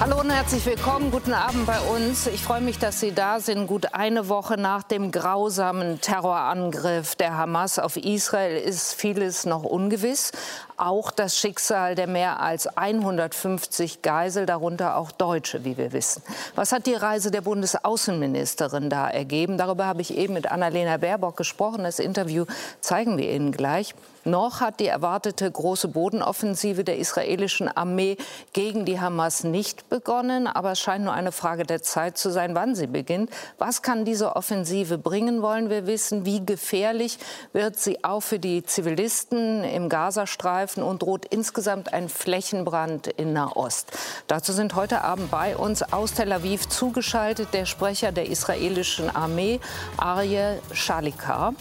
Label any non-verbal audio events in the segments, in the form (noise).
Hallo und herzlich willkommen. Guten Abend bei uns. Ich freue mich, dass Sie da sind. Gut eine Woche nach dem grausamen Terrorangriff der Hamas auf Israel ist vieles noch ungewiss. Auch das Schicksal der mehr als 150 Geisel, darunter auch Deutsche, wie wir wissen. Was hat die Reise der Bundesaußenministerin da ergeben? Darüber habe ich eben mit Annalena Baerbock gesprochen. Das Interview zeigen wir Ihnen gleich. Noch hat die erwartete große Bodenoffensive der israelischen Armee gegen die Hamas nicht begonnen. Aber es scheint nur eine Frage der Zeit zu sein, wann sie beginnt. Was kann diese Offensive bringen, wollen wir wissen. Wie gefährlich wird sie auch für die Zivilisten im Gazastreifen und droht insgesamt ein Flächenbrand in Nahost. Dazu sind heute Abend bei uns aus Tel Aviv zugeschaltet der Sprecher der israelischen Armee, Arye Shalikar.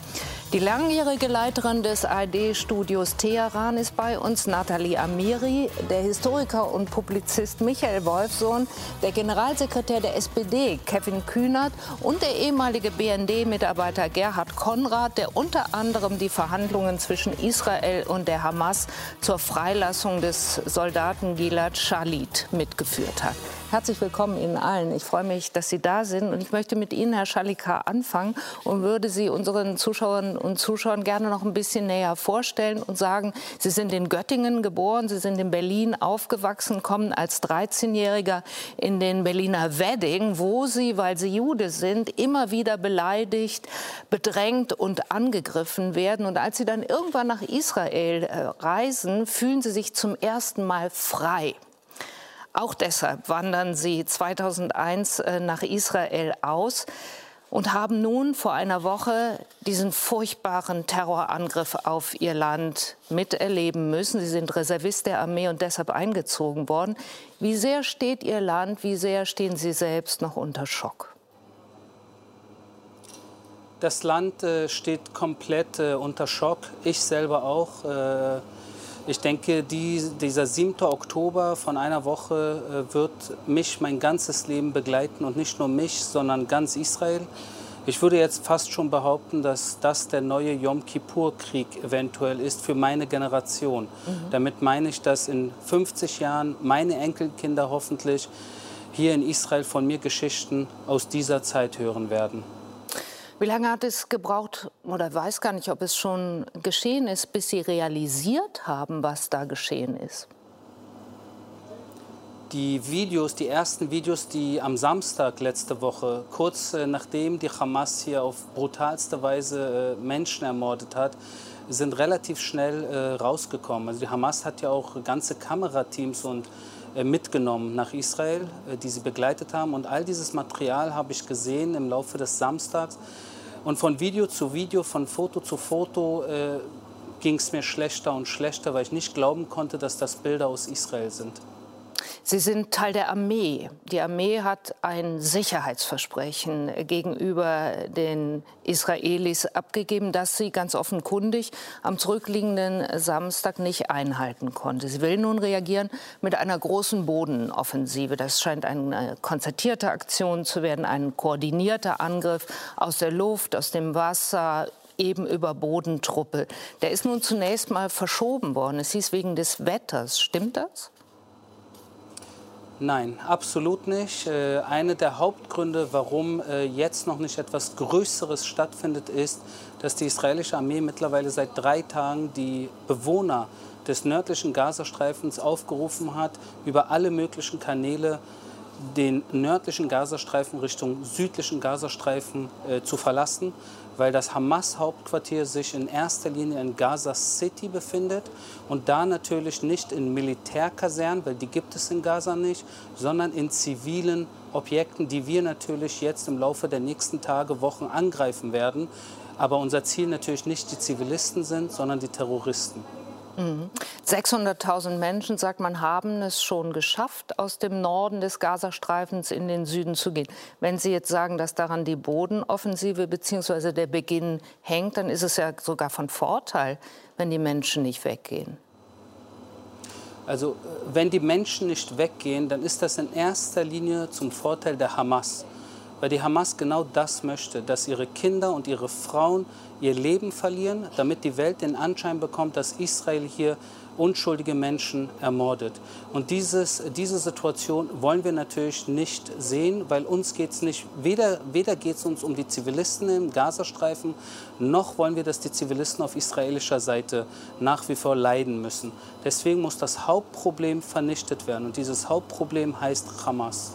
Die langjährige Leiterin des ARD-Studios Teheran ist bei uns, Nathalie Amiri, der Historiker und Publizist Michael Wolfsohn, der Generalsekretär der SPD Kevin Kühnert und der ehemalige BND-Mitarbeiter Gerhard Konrad, der unter anderem die Verhandlungen zwischen Israel und der Hamas zur Freilassung des Soldaten Gilad Shalit mitgeführt hat. Herzlich willkommen Ihnen allen. Ich freue mich, dass Sie da sind. Und ich möchte mit Ihnen, Herr Schalika, anfangen und würde Sie unseren Zuschauern und Zuschauern gerne noch ein bisschen näher vorstellen und sagen, Sie sind in Göttingen geboren, Sie sind in Berlin aufgewachsen, kommen als 13-Jähriger in den Berliner Wedding, wo Sie, weil Sie Jude sind, immer wieder beleidigt, bedrängt und angegriffen werden. Und als Sie dann irgendwann nach Israel äh, reisen, fühlen Sie sich zum ersten Mal frei. Auch deshalb wandern sie 2001 äh, nach Israel aus und haben nun vor einer Woche diesen furchtbaren Terrorangriff auf ihr Land miterleben müssen. Sie sind Reservist der Armee und deshalb eingezogen worden. Wie sehr steht Ihr Land, wie sehr stehen Sie selbst noch unter Schock? Das Land äh, steht komplett äh, unter Schock. Ich selber auch. Äh, ich denke, die, dieser 7. Oktober von einer Woche äh, wird mich mein ganzes Leben begleiten und nicht nur mich, sondern ganz Israel. Ich würde jetzt fast schon behaupten, dass das der neue Yom Kippur-Krieg eventuell ist für meine Generation. Mhm. Damit meine ich, dass in 50 Jahren meine Enkelkinder hoffentlich hier in Israel von mir Geschichten aus dieser Zeit hören werden. Wie lange hat es gebraucht, oder weiß gar nicht, ob es schon geschehen ist, bis Sie realisiert haben, was da geschehen ist? Die Videos, die ersten Videos, die am Samstag letzte Woche, kurz äh, nachdem die Hamas hier auf brutalste Weise äh, Menschen ermordet hat, sind relativ schnell äh, rausgekommen. Also die Hamas hat ja auch ganze Kamerateams und mitgenommen nach Israel, äh, die sie begleitet haben. Und all dieses Material habe ich gesehen im Laufe des Samstags. Und von Video zu Video, von Foto zu Foto äh, ging es mir schlechter und schlechter, weil ich nicht glauben konnte, dass das Bilder aus Israel sind. Sie sind Teil der Armee. Die Armee hat ein Sicherheitsversprechen gegenüber den Israelis abgegeben, das sie ganz offenkundig am zurückliegenden Samstag nicht einhalten konnte. Sie will nun reagieren mit einer großen Bodenoffensive. Das scheint eine konzertierte Aktion zu werden, ein koordinierter Angriff aus der Luft, aus dem Wasser, eben über Bodentruppe. Der ist nun zunächst mal verschoben worden. Es hieß wegen des Wetters. Stimmt das? Nein, absolut nicht. Äh, Einer der Hauptgründe, warum äh, jetzt noch nicht etwas Größeres stattfindet, ist, dass die israelische Armee mittlerweile seit drei Tagen die Bewohner des nördlichen Gazastreifens aufgerufen hat, über alle möglichen Kanäle den nördlichen Gazastreifen Richtung südlichen Gazastreifen äh, zu verlassen weil das Hamas-Hauptquartier sich in erster Linie in Gaza City befindet und da natürlich nicht in Militärkasernen, weil die gibt es in Gaza nicht, sondern in zivilen Objekten, die wir natürlich jetzt im Laufe der nächsten Tage, Wochen angreifen werden. Aber unser Ziel natürlich nicht die Zivilisten sind, sondern die Terroristen. 600.000 mhm. Menschen, sagt man, haben es schon geschafft, aus dem Norden des Gazastreifens in den Süden zu gehen. Wenn Sie jetzt sagen, dass daran die Bodenoffensive bzw. der Beginn hängt, dann ist es ja sogar von Vorteil, wenn die Menschen nicht weggehen. Also äh, wenn die Menschen nicht weggehen, dann ist das in erster Linie zum Vorteil der Hamas weil die Hamas genau das möchte, dass ihre Kinder und ihre Frauen ihr Leben verlieren, damit die Welt den Anschein bekommt, dass Israel hier unschuldige Menschen ermordet. Und dieses, diese Situation wollen wir natürlich nicht sehen, weil uns geht es nicht, weder, weder geht es uns um die Zivilisten im Gazastreifen, noch wollen wir, dass die Zivilisten auf israelischer Seite nach wie vor leiden müssen. Deswegen muss das Hauptproblem vernichtet werden. Und dieses Hauptproblem heißt Hamas.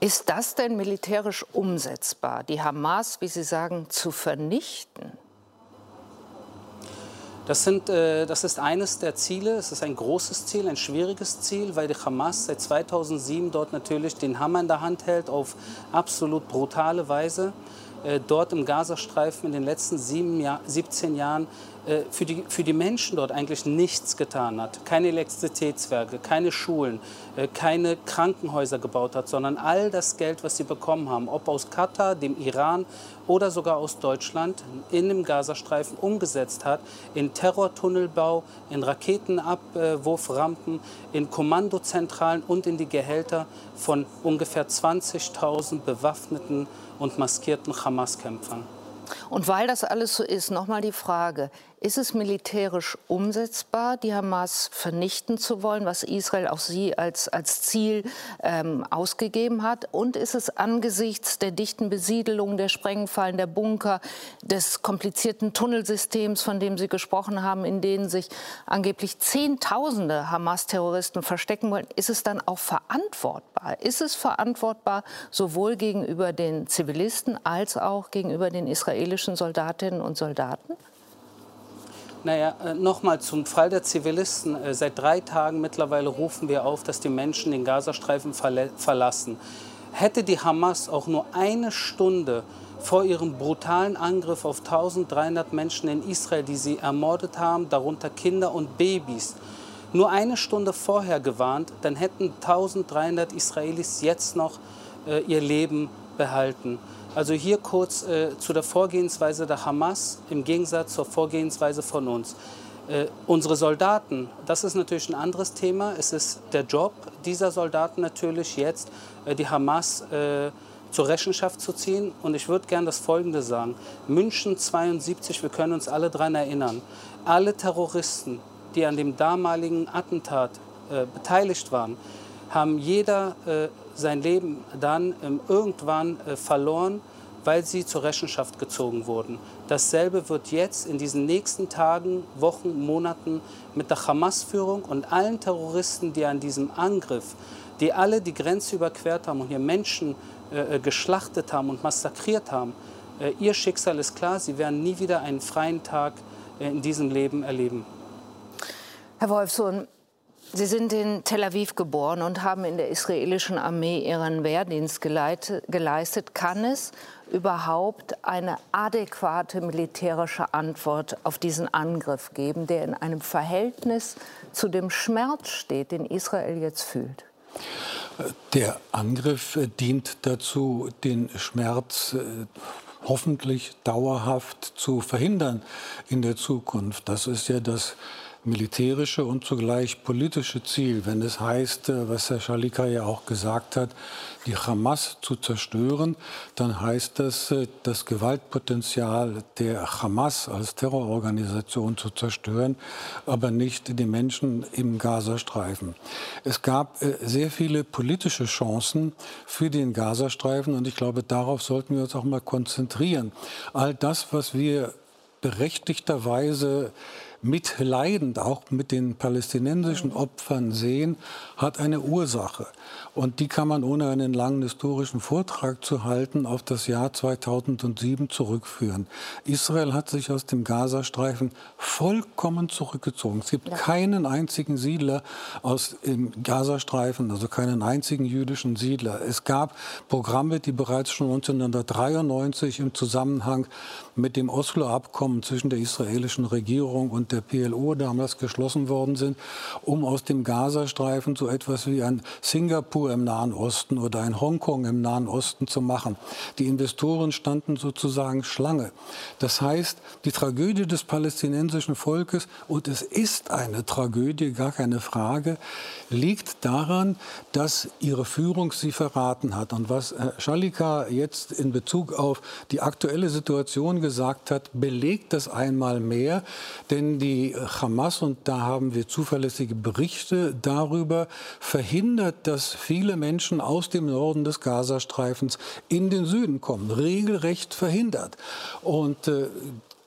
Ist das denn militärisch umsetzbar, die Hamas, wie Sie sagen, zu vernichten? Das, sind, äh, das ist eines der Ziele. Es ist ein großes Ziel, ein schwieriges Ziel, weil die Hamas seit 2007 dort natürlich den Hammer in der Hand hält auf absolut brutale Weise. Äh, dort im Gazastreifen in den letzten sieben Jahr, 17 Jahren für die, für die Menschen dort eigentlich nichts getan hat. Keine Elektrizitätswerke, keine Schulen, äh, keine Krankenhäuser gebaut hat, sondern all das Geld, was sie bekommen haben, ob aus Katar, dem Iran oder sogar aus Deutschland, in dem Gazastreifen umgesetzt hat, in Terrortunnelbau, in Raketenabwurframpen, in Kommandozentralen und in die Gehälter von ungefähr 20.000 bewaffneten und maskierten Hamas-Kämpfern. Und weil das alles so ist, nochmal die Frage, ist es militärisch umsetzbar, die Hamas vernichten zu wollen, was Israel auch sie als, als Ziel ähm, ausgegeben hat? Und ist es angesichts der dichten Besiedelung, der Sprengfallen, der Bunker, des komplizierten Tunnelsystems, von dem Sie gesprochen haben, in denen sich angeblich Zehntausende Hamas-Terroristen verstecken wollen, ist es dann auch verantwortbar? Ist es verantwortbar sowohl gegenüber den Zivilisten als auch gegenüber den israelischen Soldatinnen und Soldaten? Naja, äh, nochmal zum Fall der Zivilisten. Äh, seit drei Tagen mittlerweile rufen wir auf, dass die Menschen den Gazastreifen verlassen. Hätte die Hamas auch nur eine Stunde vor ihrem brutalen Angriff auf 1300 Menschen in Israel, die sie ermordet haben, darunter Kinder und Babys, nur eine Stunde vorher gewarnt, dann hätten 1300 Israelis jetzt noch äh, ihr Leben behalten. Also hier kurz äh, zu der Vorgehensweise der Hamas im Gegensatz zur Vorgehensweise von uns. Äh, unsere Soldaten, das ist natürlich ein anderes Thema. Es ist der Job dieser Soldaten natürlich jetzt, äh, die Hamas äh, zur Rechenschaft zu ziehen. Und ich würde gerne das Folgende sagen. München 72, wir können uns alle daran erinnern. Alle Terroristen, die an dem damaligen Attentat äh, beteiligt waren, haben jeder äh, sein Leben dann ähm, irgendwann äh, verloren, weil sie zur Rechenschaft gezogen wurden. Dasselbe wird jetzt in diesen nächsten Tagen, Wochen, Monaten mit der Hamas-Führung und allen Terroristen, die an diesem Angriff, die alle die Grenze überquert haben und hier Menschen äh, äh geschlachtet haben und massakriert haben, äh, ihr Schicksal ist klar, sie werden nie wieder einen freien Tag äh, in diesem Leben erleben. Herr Wolfsohn, Sie sind in Tel Aviv geboren und haben in der israelischen Armee Ihren Wehrdienst geleistet. Kann es überhaupt eine adäquate militärische Antwort auf diesen Angriff geben, der in einem Verhältnis zu dem Schmerz steht, den Israel jetzt fühlt? Der Angriff dient dazu, den Schmerz äh, hoffentlich dauerhaft zu verhindern in der Zukunft. Das ist ja das militärische und zugleich politische Ziel, wenn es heißt, äh, was Herr Schalika ja auch gesagt hat, die Hamas zu zerstören, dann heißt das, äh, das Gewaltpotenzial der Hamas als Terrororganisation zu zerstören, aber nicht die Menschen im Gazastreifen. Es gab äh, sehr viele politische Chancen für den Gazastreifen und ich glaube, darauf sollten wir uns auch mal konzentrieren. All das, was wir berechtigterweise mitleidend auch mit den palästinensischen Opfern sehen, hat eine Ursache. Und die kann man ohne einen langen historischen Vortrag zu halten auf das Jahr 2007 zurückführen. Israel hat sich aus dem Gazastreifen vollkommen zurückgezogen. Es gibt ja. keinen einzigen Siedler aus dem Gazastreifen, also keinen einzigen jüdischen Siedler. Es gab Programme, die bereits schon 1993 im Zusammenhang mit dem Oslo-Abkommen zwischen der israelischen Regierung und und der PLO damals geschlossen worden sind, um aus dem Gazastreifen so etwas wie ein Singapur im Nahen Osten oder ein Hongkong im Nahen Osten zu machen. Die Investoren standen sozusagen Schlange. Das heißt, die Tragödie des palästinensischen Volkes, und es ist eine Tragödie, gar keine Frage, liegt daran, dass ihre Führung sie verraten hat. Und was Herr Schalika jetzt in Bezug auf die aktuelle Situation gesagt hat, belegt das einmal mehr. Denn die Hamas, und da haben wir zuverlässige Berichte darüber, verhindert, dass viele Menschen aus dem Norden des Gazastreifens in den Süden kommen. Regelrecht verhindert. Und äh,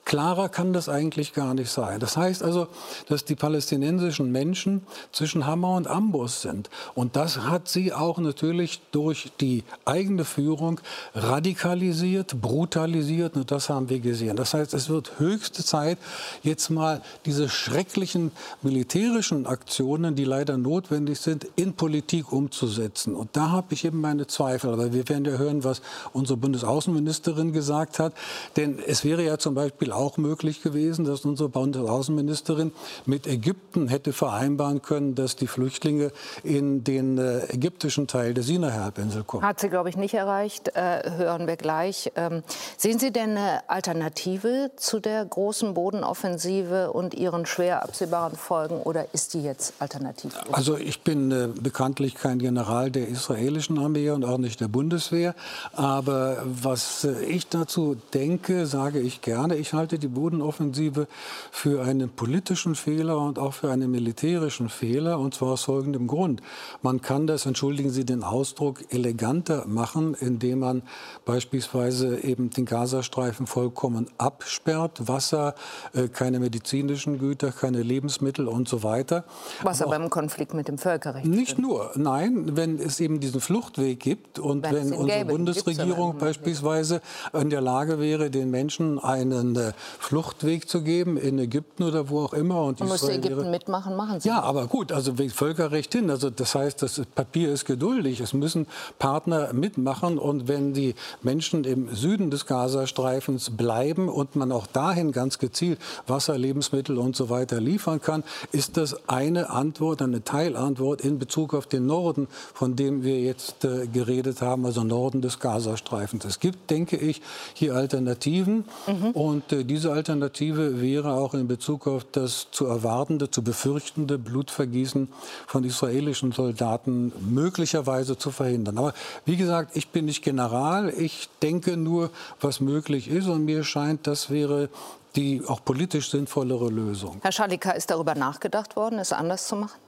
Klarer kann das eigentlich gar nicht sein. Das heißt also, dass die palästinensischen Menschen zwischen Hammer und Amboss sind. Und das hat sie auch natürlich durch die eigene Führung radikalisiert, brutalisiert. Und das haben wir gesehen. Das heißt, es wird höchste Zeit, jetzt mal diese schrecklichen militärischen Aktionen, die leider notwendig sind, in Politik umzusetzen. Und da habe ich eben meine Zweifel. Aber wir werden ja hören, was unsere Bundesaußenministerin gesagt hat. Denn es wäre ja zum Beispiel auch möglich gewesen, dass unsere Bundesaußenministerin mit Ägypten hätte vereinbaren können, dass die Flüchtlinge in den äh, ägyptischen Teil der Sinai-Halbinsel kommen. Hat sie, glaube ich, nicht erreicht. Äh, hören wir gleich. Ähm, sehen Sie denn eine Alternative zu der großen Bodenoffensive und ihren schwer absehbaren Folgen oder ist die jetzt alternativ? Also ich bin äh, bekanntlich kein General der israelischen Armee und auch nicht der Bundeswehr. Aber was äh, ich dazu denke, sage ich gerne. Ich halte halte die Bodenoffensive für einen politischen Fehler und auch für einen militärischen Fehler, und zwar aus folgendem Grund. Man kann das, entschuldigen Sie den Ausdruck, eleganter machen, indem man beispielsweise eben den Gazastreifen vollkommen absperrt, Wasser, äh, keine medizinischen Güter, keine Lebensmittel und so weiter. Was aber, aber im Konflikt mit dem Völkerrecht Nicht nur, nein, wenn es eben diesen Fluchtweg gibt und wenn, wenn unsere gäbe, Bundesregierung beispielsweise in der Lage wäre, den Menschen einen äh, Fluchtweg zu geben in Ägypten oder wo auch immer. Und, und musste Ägypten mitmachen, machen sie. Ja, aber gut, also Völkerrecht hin. Also das heißt, das Papier ist geduldig. Es müssen Partner mitmachen und wenn die Menschen im Süden des Gazastreifens bleiben und man auch dahin ganz gezielt Wasser, Lebensmittel und so weiter liefern kann, ist das eine Antwort, eine Teilantwort in Bezug auf den Norden, von dem wir jetzt äh, geredet haben, also Norden des Gazastreifens. Es gibt, denke ich, hier Alternativen mhm. und äh, diese Alternative wäre auch in Bezug auf das zu erwartende, zu befürchtende Blutvergießen von israelischen Soldaten möglicherweise zu verhindern. Aber wie gesagt, ich bin nicht General. Ich denke nur, was möglich ist. Und mir scheint, das wäre die auch politisch sinnvollere Lösung. Herr Schalika, ist darüber nachgedacht worden, es anders zu machen?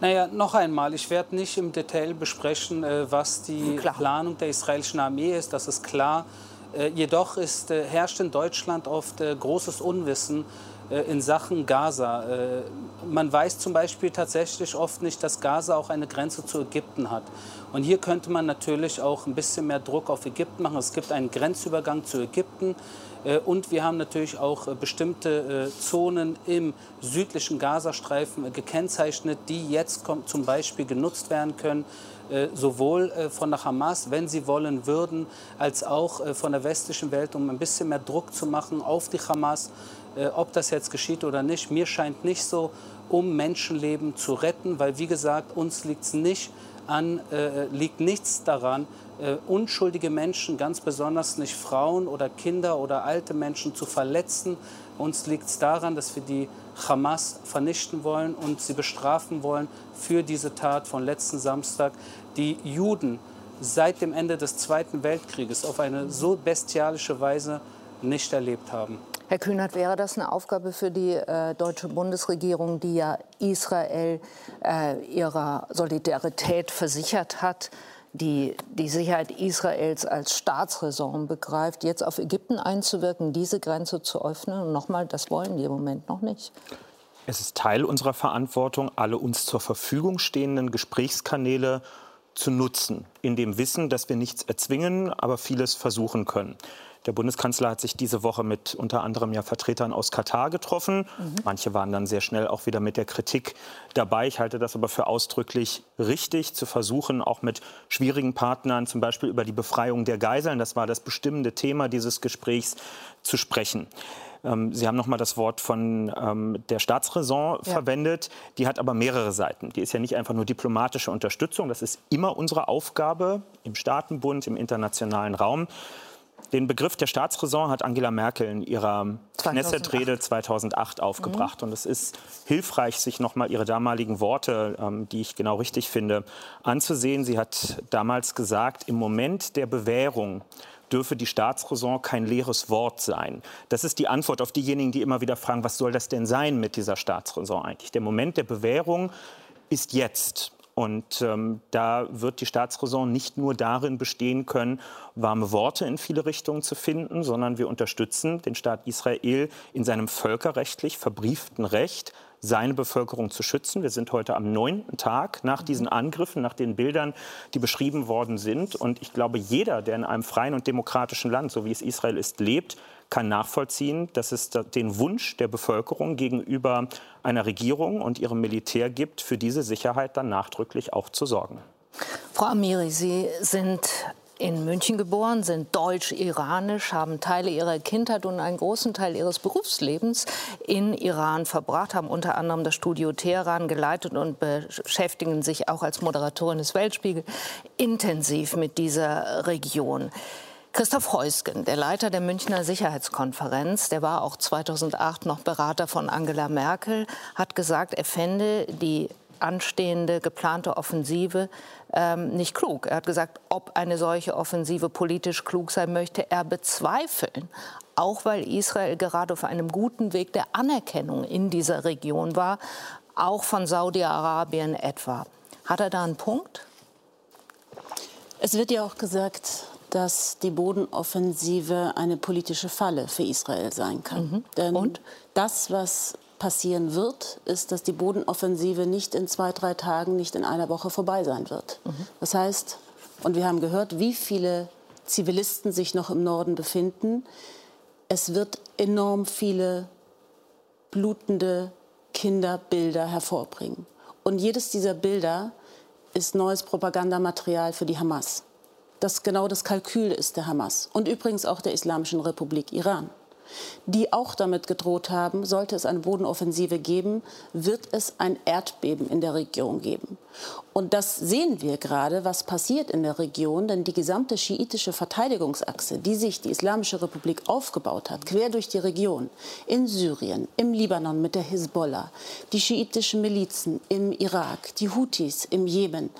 Naja, noch einmal, ich werde nicht im Detail besprechen, äh, was die klar. Planung der israelischen Armee ist. Das ist klar. Äh, jedoch ist, äh, herrscht in Deutschland oft äh, großes Unwissen in Sachen Gaza. Man weiß zum Beispiel tatsächlich oft nicht, dass Gaza auch eine Grenze zu Ägypten hat. Und hier könnte man natürlich auch ein bisschen mehr Druck auf Ägypten machen. Es gibt einen Grenzübergang zu Ägypten. Und wir haben natürlich auch bestimmte Zonen im südlichen Gazastreifen gekennzeichnet, die jetzt zum Beispiel genutzt werden können sowohl äh, von der Hamas, wenn sie wollen würden, als auch äh, von der westlichen Welt, um ein bisschen mehr Druck zu machen auf die Hamas, ob das jetzt geschieht oder nicht. Mir scheint nicht so, um Menschenleben zu retten, weil wie gesagt, uns liegt's nicht an, äh, liegt nichts daran, äh, unschuldige Menschen, ganz besonders nicht Frauen oder Kinder oder alte Menschen zu verletzen. Uns liegt es daran, dass wir die Hamas vernichten wollen und sie bestrafen wollen für diese Tat von letzten Samstag, die Juden seit dem Ende des Zweiten Weltkrieges auf eine so bestialische Weise nicht erlebt haben. Herr Kühnert, wäre das eine Aufgabe für die äh, deutsche Bundesregierung, die ja Israel äh, ihrer Solidarität versichert hat, die die Sicherheit Israels als Staatsräson begreift, jetzt auf Ägypten einzuwirken, diese Grenze zu öffnen? Und nochmal, das wollen die im Moment noch nicht. Es ist Teil unserer Verantwortung, alle uns zur Verfügung stehenden Gesprächskanäle zu nutzen, in dem Wissen, dass wir nichts erzwingen, aber vieles versuchen können. Der Bundeskanzler hat sich diese Woche mit unter anderem ja Vertretern aus Katar getroffen. Mhm. Manche waren dann sehr schnell auch wieder mit der Kritik dabei. Ich halte das aber für ausdrücklich richtig, zu versuchen, auch mit schwierigen Partnern, zum Beispiel über die Befreiung der Geiseln, das war das bestimmende Thema dieses Gesprächs, zu sprechen. Ähm, Sie haben noch mal das Wort von ähm, der Staatsräson ja. verwendet. Die hat aber mehrere Seiten. Die ist ja nicht einfach nur diplomatische Unterstützung. Das ist immer unsere Aufgabe im Staatenbund, im internationalen Raum. Den Begriff der Staatsräson hat Angela Merkel in ihrer Knesset-Rede 2008 aufgebracht. Mhm. Und es ist hilfreich, sich noch mal ihre damaligen Worte, ähm, die ich genau richtig finde, anzusehen. Sie hat damals gesagt, im Moment der Bewährung dürfe die Staatsräson kein leeres Wort sein. Das ist die Antwort auf diejenigen, die immer wieder fragen, was soll das denn sein mit dieser Staatsräson eigentlich? Der Moment der Bewährung ist jetzt. Und ähm, da wird die Staatsräson nicht nur darin bestehen können, warme Worte in viele Richtungen zu finden, sondern wir unterstützen den Staat Israel in seinem völkerrechtlich verbrieften Recht, seine Bevölkerung zu schützen. Wir sind heute am neunten Tag nach diesen Angriffen, nach den Bildern, die beschrieben worden sind. Und ich glaube, jeder, der in einem freien und demokratischen Land, so wie es Israel ist, lebt, kann nachvollziehen, dass es den Wunsch der Bevölkerung gegenüber einer Regierung und ihrem Militär gibt, für diese Sicherheit dann nachdrücklich auch zu sorgen. Frau Amiri, Sie sind in München geboren, sind deutsch-iranisch, haben Teile ihrer Kindheit und einen großen Teil ihres Berufslebens in Iran verbracht, haben unter anderem das Studio Teheran geleitet und beschäftigen sich auch als Moderatorin des Weltspiegel intensiv mit dieser Region. Christoph Heusgen, der Leiter der Münchner Sicherheitskonferenz, der war auch 2008 noch Berater von Angela Merkel, hat gesagt, er fände die anstehende geplante Offensive ähm, nicht klug. Er hat gesagt, ob eine solche Offensive politisch klug sein möchte, er bezweifeln. Auch weil Israel gerade auf einem guten Weg der Anerkennung in dieser Region war, auch von Saudi-Arabien etwa. Hat er da einen Punkt? Es wird ja auch gesagt, dass die Bodenoffensive eine politische Falle für Israel sein kann. Mhm. Denn Und? das, was passieren wird, ist, dass die Bodenoffensive nicht in zwei, drei Tagen, nicht in einer Woche vorbei sein wird. Mhm. Das heißt, und wir haben gehört, wie viele Zivilisten sich noch im Norden befinden, es wird enorm viele blutende Kinderbilder hervorbringen. Und jedes dieser Bilder ist neues Propagandamaterial für die Hamas. Das genau das Kalkül ist der Hamas und übrigens auch der Islamischen Republik Iran die auch damit gedroht haben, sollte es eine Bodenoffensive geben, wird es ein Erdbeben in der Region geben. Und das sehen wir gerade, was passiert in der Region, denn die gesamte schiitische Verteidigungsachse, die sich die Islamische Republik aufgebaut hat, quer durch die Region, in Syrien, im Libanon mit der Hisbollah, die schiitischen Milizen im Irak, die Houthis im Jemen,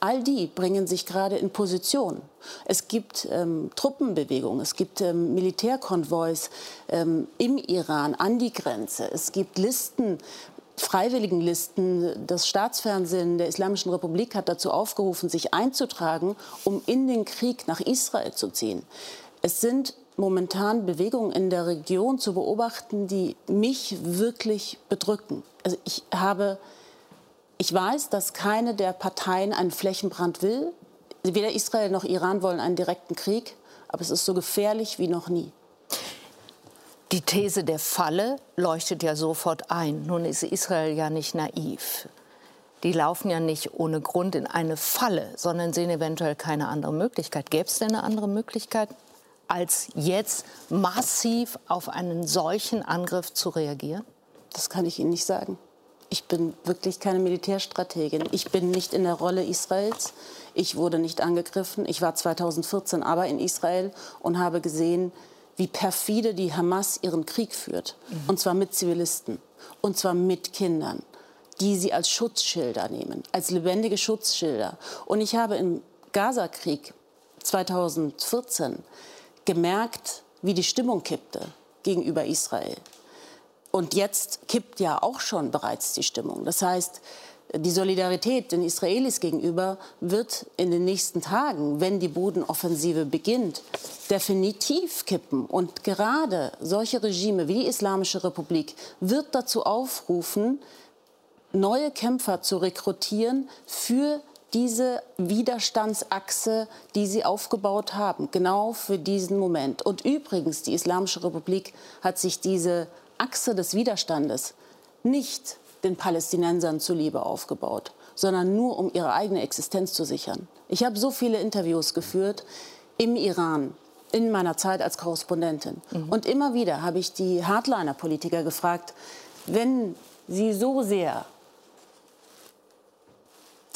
All die bringen sich gerade in Position. Es gibt ähm, Truppenbewegungen, es gibt ähm, Militärkonvois ähm, im Iran an die Grenze. Es gibt Listen, Freiwilligenlisten. Das Staatsfernsehen der Islamischen Republik hat dazu aufgerufen, sich einzutragen, um in den Krieg nach Israel zu ziehen. Es sind momentan Bewegungen in der Region zu beobachten, die mich wirklich bedrücken. Also ich habe ich weiß, dass keine der Parteien einen Flächenbrand will. Weder Israel noch Iran wollen einen direkten Krieg, aber es ist so gefährlich wie noch nie. Die These der Falle leuchtet ja sofort ein. Nun ist Israel ja nicht naiv. Die laufen ja nicht ohne Grund in eine Falle, sondern sehen eventuell keine andere Möglichkeit. Gäbe es denn eine andere Möglichkeit, als jetzt massiv auf einen solchen Angriff zu reagieren? Das kann ich Ihnen nicht sagen. Ich bin wirklich keine Militärstrategin. Ich bin nicht in der Rolle Israels. Ich wurde nicht angegriffen. Ich war 2014 aber in Israel und habe gesehen, wie perfide die Hamas ihren Krieg führt. Mhm. Und zwar mit Zivilisten. Und zwar mit Kindern, die sie als Schutzschilder nehmen, als lebendige Schutzschilder. Und ich habe im Gazakrieg 2014 gemerkt, wie die Stimmung kippte gegenüber Israel. Und jetzt kippt ja auch schon bereits die Stimmung. Das heißt, die Solidarität den Israelis gegenüber wird in den nächsten Tagen, wenn die Bodenoffensive beginnt, definitiv kippen. Und gerade solche Regime wie die Islamische Republik wird dazu aufrufen, neue Kämpfer zu rekrutieren für diese Widerstandsachse, die sie aufgebaut haben, genau für diesen Moment. Und übrigens, die Islamische Republik hat sich diese Achse des Widerstandes nicht den Palästinensern zuliebe aufgebaut, sondern nur um ihre eigene Existenz zu sichern. Ich habe so viele Interviews geführt im Iran, in meiner Zeit als Korrespondentin. Mhm. Und immer wieder habe ich die Hardliner-Politiker gefragt, wenn sie so sehr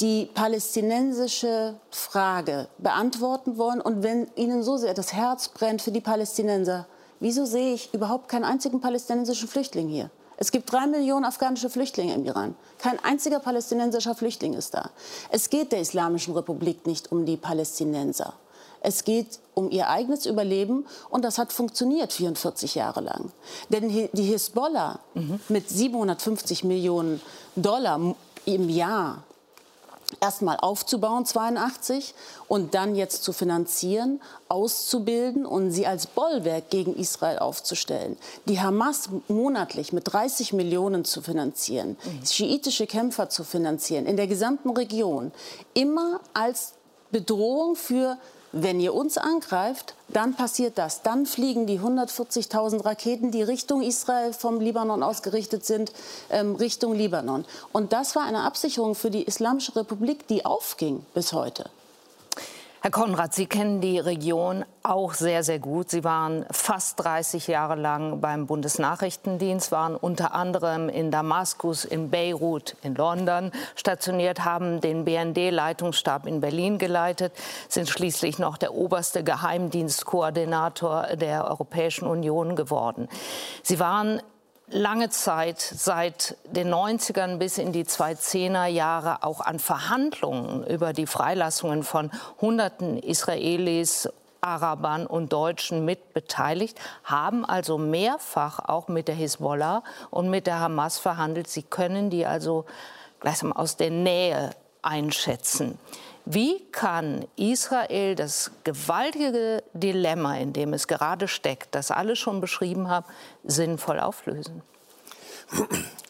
die palästinensische Frage beantworten wollen und wenn ihnen so sehr das Herz brennt für die Palästinenser, wieso sehe ich überhaupt keinen einzigen palästinensischen Flüchtling hier? Es gibt drei Millionen afghanische Flüchtlinge im Iran. Kein einziger palästinensischer Flüchtling ist da. Es geht der Islamischen Republik nicht um die Palästinenser. Es geht um ihr eigenes Überleben und das hat funktioniert 44 Jahre lang. Denn die Hisbollah mhm. mit 750 Millionen Dollar im Jahr erstmal aufzubauen, 82, und dann jetzt zu finanzieren, auszubilden und sie als Bollwerk gegen Israel aufzustellen. Die Hamas monatlich mit 30 Millionen zu finanzieren, mhm. schiitische Kämpfer zu finanzieren, in der gesamten Region, immer als Bedrohung für wenn ihr uns angreift, dann passiert das. Dann fliegen die 140.000 Raketen, die Richtung Israel vom Libanon ausgerichtet sind, ähm, Richtung Libanon. Und das war eine Absicherung für die Islamische Republik, die aufging bis heute. Herr Konrad, Sie kennen die Region auch sehr, sehr gut. Sie waren fast 30 Jahre lang beim Bundesnachrichtendienst, waren unter anderem in Damaskus, in Beirut, in London stationiert, haben den BND-Leitungsstab in Berlin geleitet, sind schließlich noch der oberste Geheimdienstkoordinator der Europäischen Union geworden. Sie waren lange Zeit, seit den 90ern bis in die 2010er Jahre, auch an Verhandlungen über die Freilassungen von Hunderten Israelis Arabern und Deutschen mit beteiligt, haben also mehrfach auch mit der Hisbollah und mit der Hamas verhandelt. Sie können die also gleichsam aus der Nähe einschätzen. Wie kann Israel das gewaltige Dilemma, in dem es gerade steckt, das alle schon beschrieben haben, sinnvoll auflösen?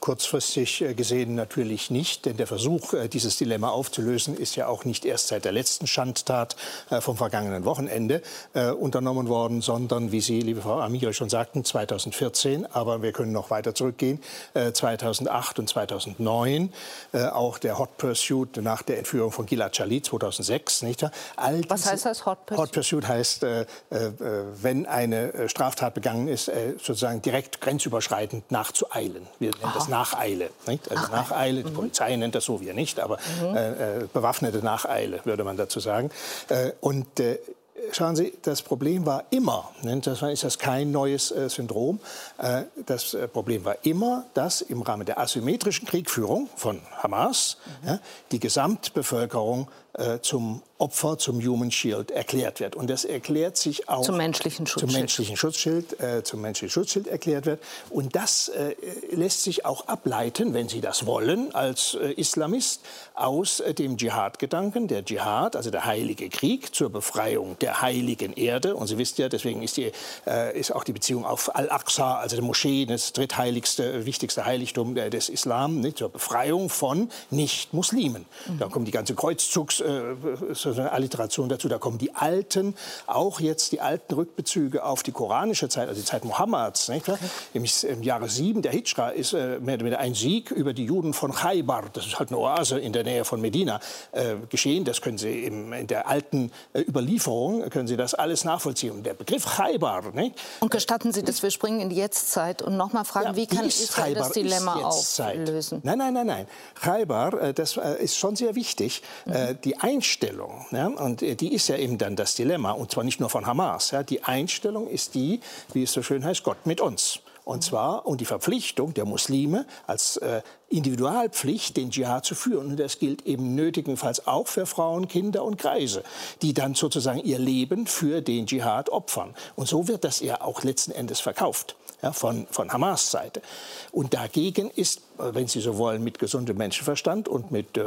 Kurzfristig äh, gesehen natürlich nicht, denn der Versuch, äh, dieses Dilemma aufzulösen, ist ja auch nicht erst seit der letzten Schandtat äh, vom vergangenen Wochenende unternommen worden, sondern, wie Sie, liebe Frau Amire, schon sagten, 2014. Aber wir können noch weiter zurückgehen, 2008 und 2009. Auch der Hot Pursuit nach der Entführung von Gilad Shalit 2006. Nicht All Was heißt das Hot Pursuit? Hot Pursuit heißt, wenn eine Straftat begangen ist, sozusagen direkt grenzüberschreitend nachzueilen. Wir nennen das Nacheile. Nicht? Also Ach, Nacheile, die mhm. Polizei nennt das so, wir nicht, aber mhm. äh, äh, bewaffnete Nacheile, würde man dazu sagen. Äh, und äh, Schauen Sie, das Problem war immer, ne, das ist das kein neues äh, Syndrom, äh, das Problem war immer, dass im Rahmen der asymmetrischen Kriegführung von Hamas mhm. ja, die Gesamtbevölkerung zum Opfer, zum Human Shield erklärt wird. Und das erklärt sich auch zum menschlichen Schutzschild, zum menschlichen Schutzschild, äh, zum menschlichen Schutzschild erklärt wird. Und das äh, lässt sich auch ableiten, wenn Sie das wollen, als äh, Islamist, aus äh, dem Dschihad-Gedanken. Der Dschihad, also der heilige Krieg zur Befreiung der heiligen Erde. Und Sie wissen ja, deswegen ist, die, äh, ist auch die Beziehung auf Al-Aqsa, also die Moschee, das drittheiligste, wichtigste Heiligtum des Islam, nicht, zur Befreiung von Nicht-Muslimen. Mhm. Da kommt die ganze Kreuzzugs äh, eine Alliteration dazu. Da kommen die alten, auch jetzt die alten Rückbezüge auf die koranische Zeit, also die Zeit Mohammeds. Nicht wahr? Im, Im Jahre 7 der Hijra ist äh, ein Sieg über die Juden von Khaybar, das ist halt eine Oase in der Nähe von Medina, äh, geschehen. Das können Sie im, in der alten äh, Überlieferung, können Sie das alles nachvollziehen. Der Begriff Khaybar. Nicht? Und gestatten Sie, dass wir springen in die Jetztzeit und noch mal fragen, ja, wie kann Israel das Dilemma auflösen? Nein, nein, nein, nein. Khaybar, äh, das äh, ist schon sehr wichtig. Mhm. Die Einstellung, ja, und äh, die ist ja eben dann das Dilemma, und zwar nicht nur von Hamas. Ja, die Einstellung ist die, wie es so schön heißt, Gott mit uns. Und zwar und die Verpflichtung der Muslime als äh, Individualpflicht, den Dschihad zu führen. Und das gilt eben nötigenfalls auch für Frauen, Kinder und Greise, die dann sozusagen ihr Leben für den Dschihad opfern. Und so wird das ja auch letzten Endes verkauft ja, von, von Hamas Seite. Und dagegen ist, wenn Sie so wollen, mit gesundem Menschenverstand und mit äh,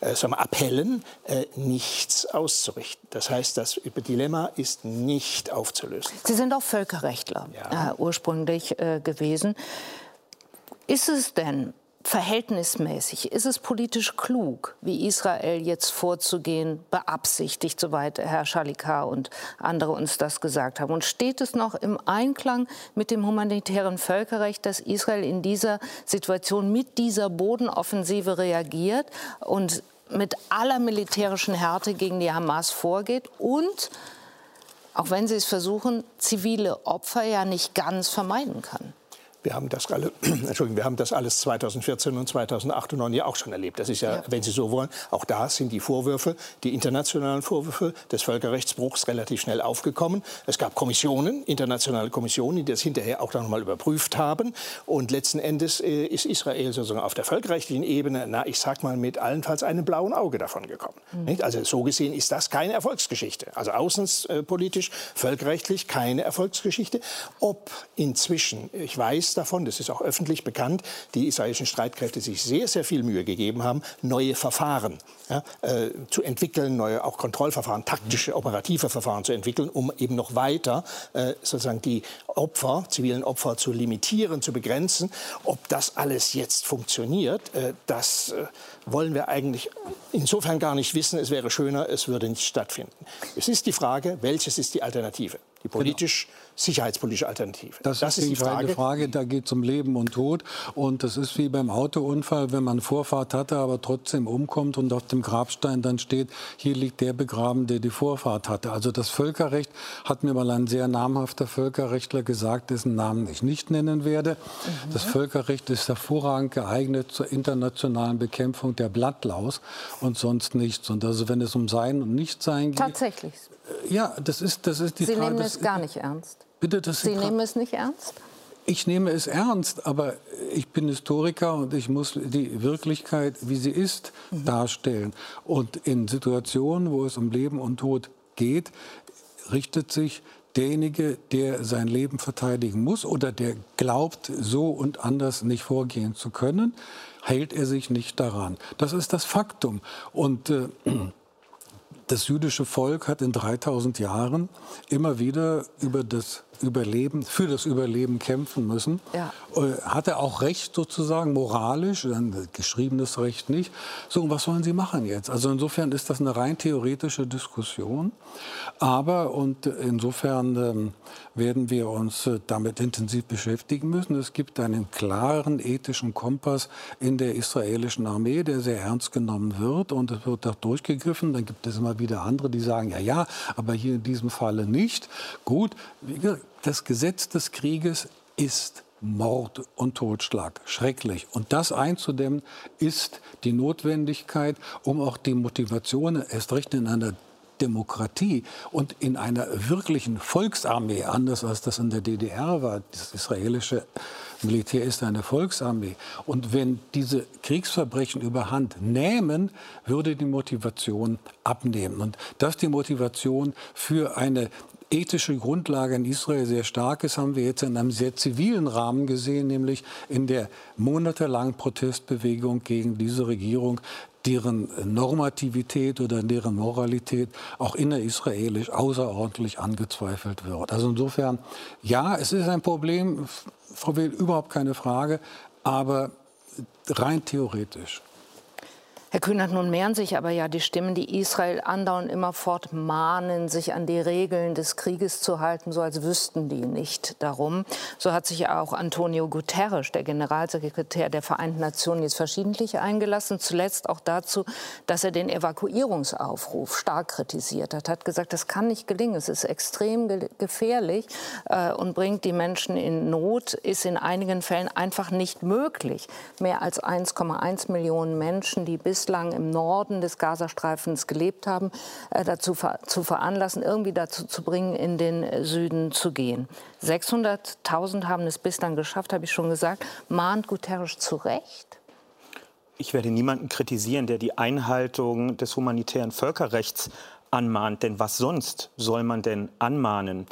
äh, sagen wir, Appellen äh, nichts auszurichten. Das heißt, das Dilemma ist nicht aufzulösen. Sie sind auch Völkerrechtler ja. Äh, ursprünglich äh, gewesen. Ist es denn verhältnismäßig? Ist es politisch klug, wie Israel jetzt vorzugehen, beabsichtigt, soweit Herr Shalikar und andere uns das gesagt haben? Und steht es noch im Einklang mit dem humanitären Völkerrecht, dass Israel in dieser Situation mit dieser Bodenoffensive reagiert und mit aller militärischen Härte gegen die Hamas vorgeht und auch wenn Sie es versuchen, zivile Opfer ja nicht ganz vermeiden kann. Wir haben das alle, (clears throat) Entschuldigung, wir haben das alles 2014 und 2008 und 2009 ja auch schon erlebt. Das ist ja, ja, wenn Sie so wollen, auch da sind die Vorwürfe, die internationalen Vorwürfe des Völkerrechtsbruchs relativ schnell aufgekommen. Es gab Kommissionen, internationale Kommissionen, die das hinterher auch noch mal überprüft haben. Und letzten Endes äh, ist Israel sozusagen auf der völkerrechtlichen Ebene, na, ich sag mal, mit allenfalls einem blauen Auge davon gekommen. Mhm. Also so gesehen ist das keine Erfolgsgeschichte. Also außenpolitisch, völkerrechtlich keine Erfolgsgeschichte. Ob inzwischen, ich weiß, davon, das ist auch öffentlich bekannt, die israelischen Streitkräfte sich sehr, sehr viel Mühe gegeben haben, neue Verfahren ja, äh, zu entwickeln, neue auch Kontrollverfahren, taktische, operative Verfahren zu entwickeln, um eben noch weiter äh, sozusagen die Opfer, zivilen Opfer zu limitieren, zu begrenzen. Ob das alles jetzt funktioniert, äh, das äh, wollen wir eigentlich insofern gar nicht wissen. Es wäre schöner, es würde nicht stattfinden. Es ist die Frage, welches ist die Alternative? Die politisch genau sicherheitspolitische Alternative? Das, das ist die Frage. Frage. Da geht es um Leben und Tod. Und das ist wie beim Autounfall, wenn man Vorfahrt hatte, aber trotzdem umkommt und auf dem Grabstein dann steht, hier liegt der begraben, der die Vorfahrt hatte. Also das Völkerrecht hat mir mal ein sehr namhafter Völkerrechtler gesagt, dessen Namen ich nicht nennen werde. Mhm. Das Völkerrecht ist hervorragend geeignet zur internationalen Bekämpfung der Blattlaus und sonst nichts. Und also wenn es um Sein und Nichtsein geht. Tatsächlich. Ja, das ist, das ist die Sie Frage. Sie nehmen es gar nicht ernst. Bitte, das Sie nehmen es nicht ernst? Ich nehme es ernst, aber ich bin Historiker und ich muss die Wirklichkeit, wie sie ist, mhm. darstellen. Und in Situationen, wo es um Leben und Tod geht, richtet sich derjenige, der sein Leben verteidigen muss oder der glaubt, so und anders nicht vorgehen zu können, hält er sich nicht daran. Das ist das Faktum. Und äh, das jüdische Volk hat in 3000 Jahren immer wieder über das Überleben, für das Überleben kämpfen müssen. Ja. Äh, hat er auch Recht sozusagen, moralisch, ein geschriebenes Recht nicht. So, und was sollen sie machen jetzt? Also insofern ist das eine rein theoretische Diskussion. Aber, und insofern ähm, werden wir uns äh, damit intensiv beschäftigen müssen. Es gibt einen klaren ethischen Kompass in der israelischen Armee, der sehr ernst genommen wird und es wird auch durchgegriffen. Dann gibt es immer wieder andere, die sagen, ja, ja, aber hier in diesem Falle nicht. Gut, das Gesetz des Krieges ist Mord und Totschlag. Schrecklich. Und das einzudämmen ist die Notwendigkeit, um auch die Motivation, erst recht in einer Demokratie und in einer wirklichen Volksarmee, anders als das in der DDR war, das israelische Militär ist eine Volksarmee. Und wenn diese Kriegsverbrechen überhand nehmen, würde die Motivation abnehmen. Und dass die Motivation für eine ethische Grundlage in Israel sehr stark ist, haben wir jetzt in einem sehr zivilen Rahmen gesehen, nämlich in der monatelangen Protestbewegung gegen diese Regierung, deren Normativität oder deren Moralität auch innerisraelisch außerordentlich angezweifelt wird. Also insofern, ja, es ist ein Problem, Frau Will, überhaupt keine Frage, aber rein theoretisch Herr Kühnert, nun mehren sich aber ja die Stimmen, die Israel andauernd immerfort mahnen, sich an die Regeln des Krieges zu halten, so als wüssten die nicht darum. So hat sich auch Antonio Guterres, der Generalsekretär der Vereinten Nationen, jetzt verschiedentlich eingelassen. Zuletzt auch dazu, dass er den Evakuierungsaufruf stark kritisiert hat. Hat gesagt, das kann nicht gelingen. Es ist extrem ge gefährlich äh, und bringt die Menschen in Not. Ist in einigen Fällen einfach nicht möglich. Mehr als 1,1 Millionen Menschen, die bis bislang im Norden des Gazastreifens gelebt haben, äh, dazu ver zu veranlassen, irgendwie dazu zu bringen, in den äh, Süden zu gehen. 600.000 haben es bislang geschafft, habe ich schon gesagt. Mahnt Guterres zu Recht? Ich werde niemanden kritisieren, der die Einhaltung des humanitären Völkerrechts anmahnt. Denn was sonst soll man denn anmahnen?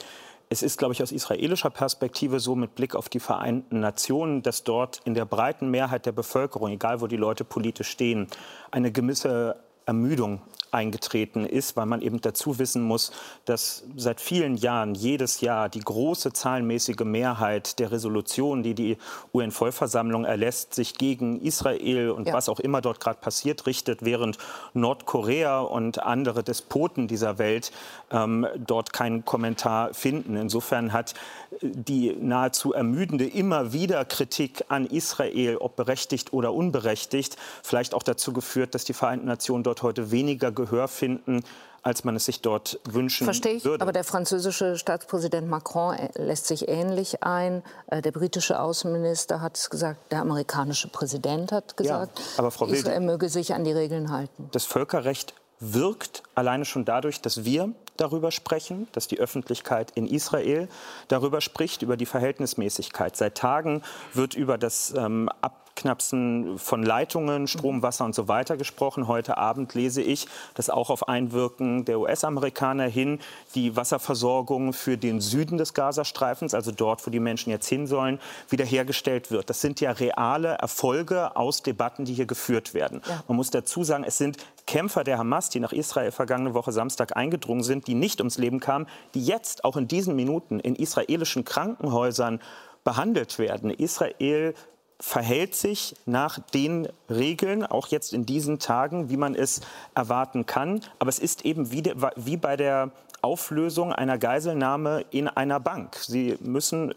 Es ist, glaube ich, aus israelischer Perspektive so mit Blick auf die Vereinten Nationen, dass dort in der breiten Mehrheit der Bevölkerung, egal wo die Leute politisch stehen, eine gewisse Ermüdung eingetreten ist, weil man eben dazu wissen muss, dass seit vielen Jahren jedes Jahr die große zahlenmäßige Mehrheit der Resolutionen, die die UN-Vollversammlung erlässt, sich gegen Israel und ja. was auch immer dort gerade passiert richtet, während Nordkorea und andere Despoten dieser Welt ähm, dort keinen Kommentar finden. Insofern hat die nahezu ermüdende immer wieder Kritik an Israel, ob berechtigt oder unberechtigt, vielleicht auch dazu geführt, dass die Vereinten Nationen dort dort heute weniger Gehör finden, als man es sich dort wünschen Verstehe ich. würde. Aber der französische Staatspräsident Macron äh, lässt sich ähnlich ein. Äh, der britische Außenminister hat es gesagt. Der amerikanische Präsident hat gesagt, ja, aber Frau Israel Wilde, möge sich an die Regeln halten. Das Völkerrecht wirkt alleine schon dadurch, dass wir darüber sprechen, dass die Öffentlichkeit in Israel darüber spricht, über die Verhältnismäßigkeit. Seit Tagen wird über das ähm, Ab Abknapsen von Leitungen, Strom, Wasser und so weiter gesprochen. Heute Abend lese ich, dass auch auf Einwirken der US-Amerikaner hin die Wasserversorgung für den Süden des Gazastreifens, also dort, wo die Menschen jetzt hin sollen, wiederhergestellt wird. Das sind ja reale Erfolge aus Debatten, die hier geführt werden. Ja. Man muss dazu sagen, es sind Kämpfer der Hamas, die nach Israel vergangene Woche Samstag eingedrungen sind, die nicht ums Leben kamen, die jetzt auch in diesen Minuten in israelischen Krankenhäusern behandelt werden. Israel verhält sich nach den Regeln, auch jetzt in diesen Tagen, wie man es erwarten kann. Aber es ist eben wie, wie bei der Auflösung einer Geiselnahme in einer Bank. Sie müssen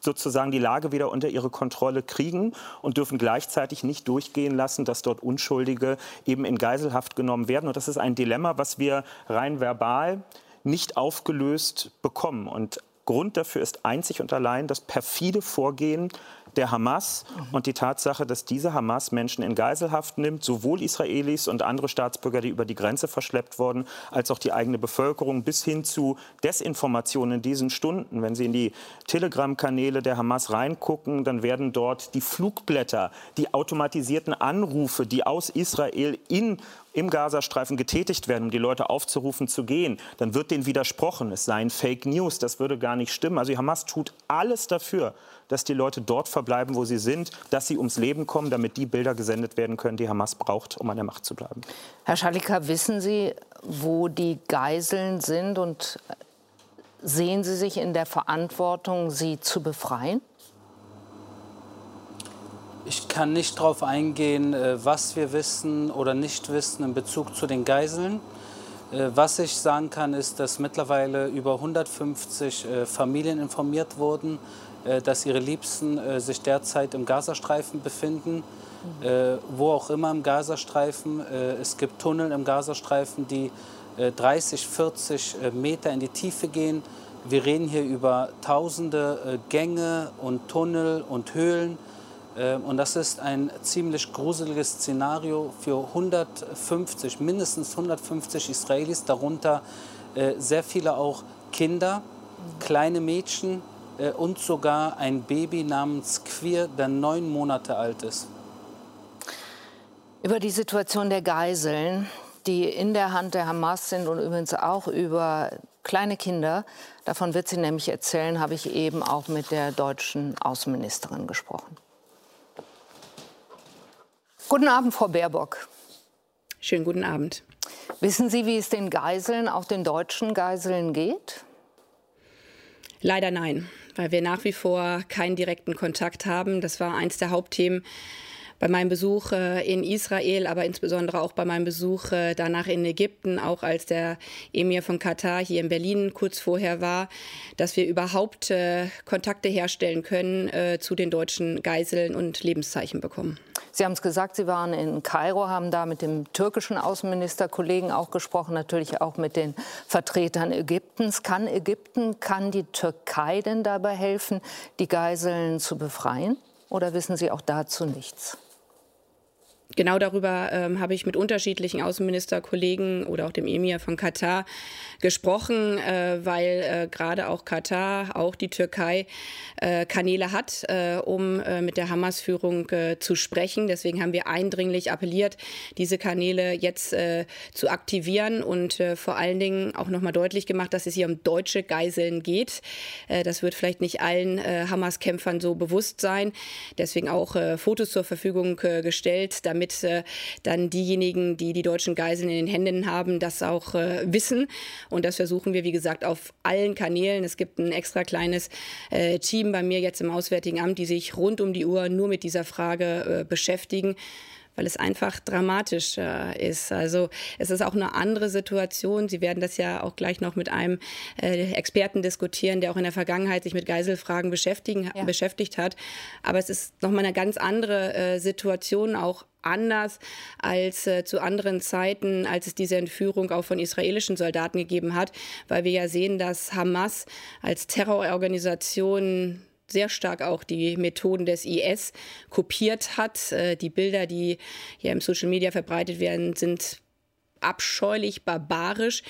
sozusagen die Lage wieder unter ihre Kontrolle kriegen und dürfen gleichzeitig nicht durchgehen lassen, dass dort Unschuldige eben in Geiselhaft genommen werden. Und das ist ein Dilemma, was wir rein verbal nicht aufgelöst bekommen. Und Grund dafür ist einzig und allein das perfide Vorgehen der Hamas und die Tatsache, dass diese Hamas Menschen in Geiselhaft nimmt, sowohl Israelis und andere Staatsbürger, die über die Grenze verschleppt wurden, als auch die eigene Bevölkerung, bis hin zu Desinformationen in diesen Stunden. Wenn Sie in die Telegram-Kanäle der Hamas reingucken, dann werden dort die Flugblätter, die automatisierten Anrufe, die aus Israel in im Gazastreifen getätigt werden, um die Leute aufzurufen zu gehen, dann wird denen widersprochen. Es seien Fake News, das würde gar nicht stimmen. Also die Hamas tut alles dafür, dass die Leute dort verbleiben, wo sie sind, dass sie ums Leben kommen, damit die Bilder gesendet werden können, die Hamas braucht, um an der Macht zu bleiben. Herr Schalika, wissen Sie, wo die Geiseln sind und sehen Sie sich in der Verantwortung, sie zu befreien? Ich kann nicht darauf eingehen, äh, was wir wissen oder nicht wissen in Bezug zu den Geiseln. Äh, was ich sagen kann, ist, dass mittlerweile über 150 äh, Familien informiert wurden, dass ihre Liebsten sich derzeit im Gazastreifen befinden, mhm. wo auch immer im Gazastreifen. Es gibt Tunnel im Gazastreifen, die 30, 40 Meter in die Tiefe gehen. Wir reden hier über tausende Gänge und Tunnel und Höhlen. Und das ist ein ziemlich gruseliges Szenario für 150, mindestens 150 Israelis, darunter sehr viele auch Kinder, kleine Mädchen, äh, und sogar ein Baby namens Queer, der neun Monate alt ist. Über die Situation der Geiseln, die in der Hand der Hamas sind und übrigens auch über kleine Kinder, davon wird sie nämlich erzählen, habe ich eben auch mit der deutschen Außenministerin gesprochen. Guten Abend, Frau Baerbock. Schönen guten Abend. Wissen Sie, wie es den Geiseln, auch den deutschen Geiseln geht? Leider nein weil wir nach wie vor keinen direkten Kontakt haben. Das war eins der Hauptthemen bei meinem Besuch äh, in Israel, aber insbesondere auch bei meinem Besuch äh, danach in Ägypten, auch als der Emir von Katar hier in Berlin kurz vorher war, dass wir überhaupt äh, Kontakte herstellen können zu den deutschen Geiseln und Lebenszeichen bekommen. Sie haben es gesagt, Sie waren in Kairo, haben da mit dem türkischen Außenministerkollegen auch gesprochen, natürlich auch mit den Vertretern Ägyptens. Kann Ägypten, kann die Türkei denn dabei helfen, die Geiseln zu befreien? Oder wissen Sie auch dazu nichts? Genau darüber ähm, habe ich mit unterschiedlichen Außenministerkollegen oder auch dem Emir von Katar gesprochen, äh, weil äh, gerade auch Katar, auch die Türkei äh, Kanäle hat, äh, um äh, mit der Hamas-Führung äh, zu sprechen. Deswegen haben wir eindringlich appelliert, diese Kanäle jetzt zu aktivieren und vor allen Dingen auch nochmal deutlich gemacht, dass es hier um deutsche Geiseln geht. das wird vielleicht nicht allen Hamas-Kämpfern so bewusst sein. Deswegen auch Fotos zur Verfügung gestellt, damit dann diejenigen, die die deutschen Geiseln in den Händen haben, das auch wissen und das versuchen wir, wie gesagt, auf allen Kanälen. Es gibt ein extra kleines äh, Team bei mir jetzt im Auswärtigen Amt, die sich rund um die Uhr nur mit dieser Frage äh, beschäftigen weil es einfach dramatisch äh, ist. Also es ist auch eine andere Situation. Sie werden das ja auch gleich noch mit einem äh, Experten diskutieren, der auch in der Vergangenheit sich mit Geiselfragen beschäftigen, ja. beschäftigt hat. Aber es ist nochmal eine ganz andere äh, Situation, auch anders als äh, zu anderen Zeiten, als es diese Entführung auch von israelischen Soldaten gegeben hat, weil wir ja sehen, dass Hamas als Terrororganisation sehr stark auch die Methoden des IS kopiert hat. Äh, die Bilder, die hier im Social Media verbreitet werden, sind abscheulich, barbarisch.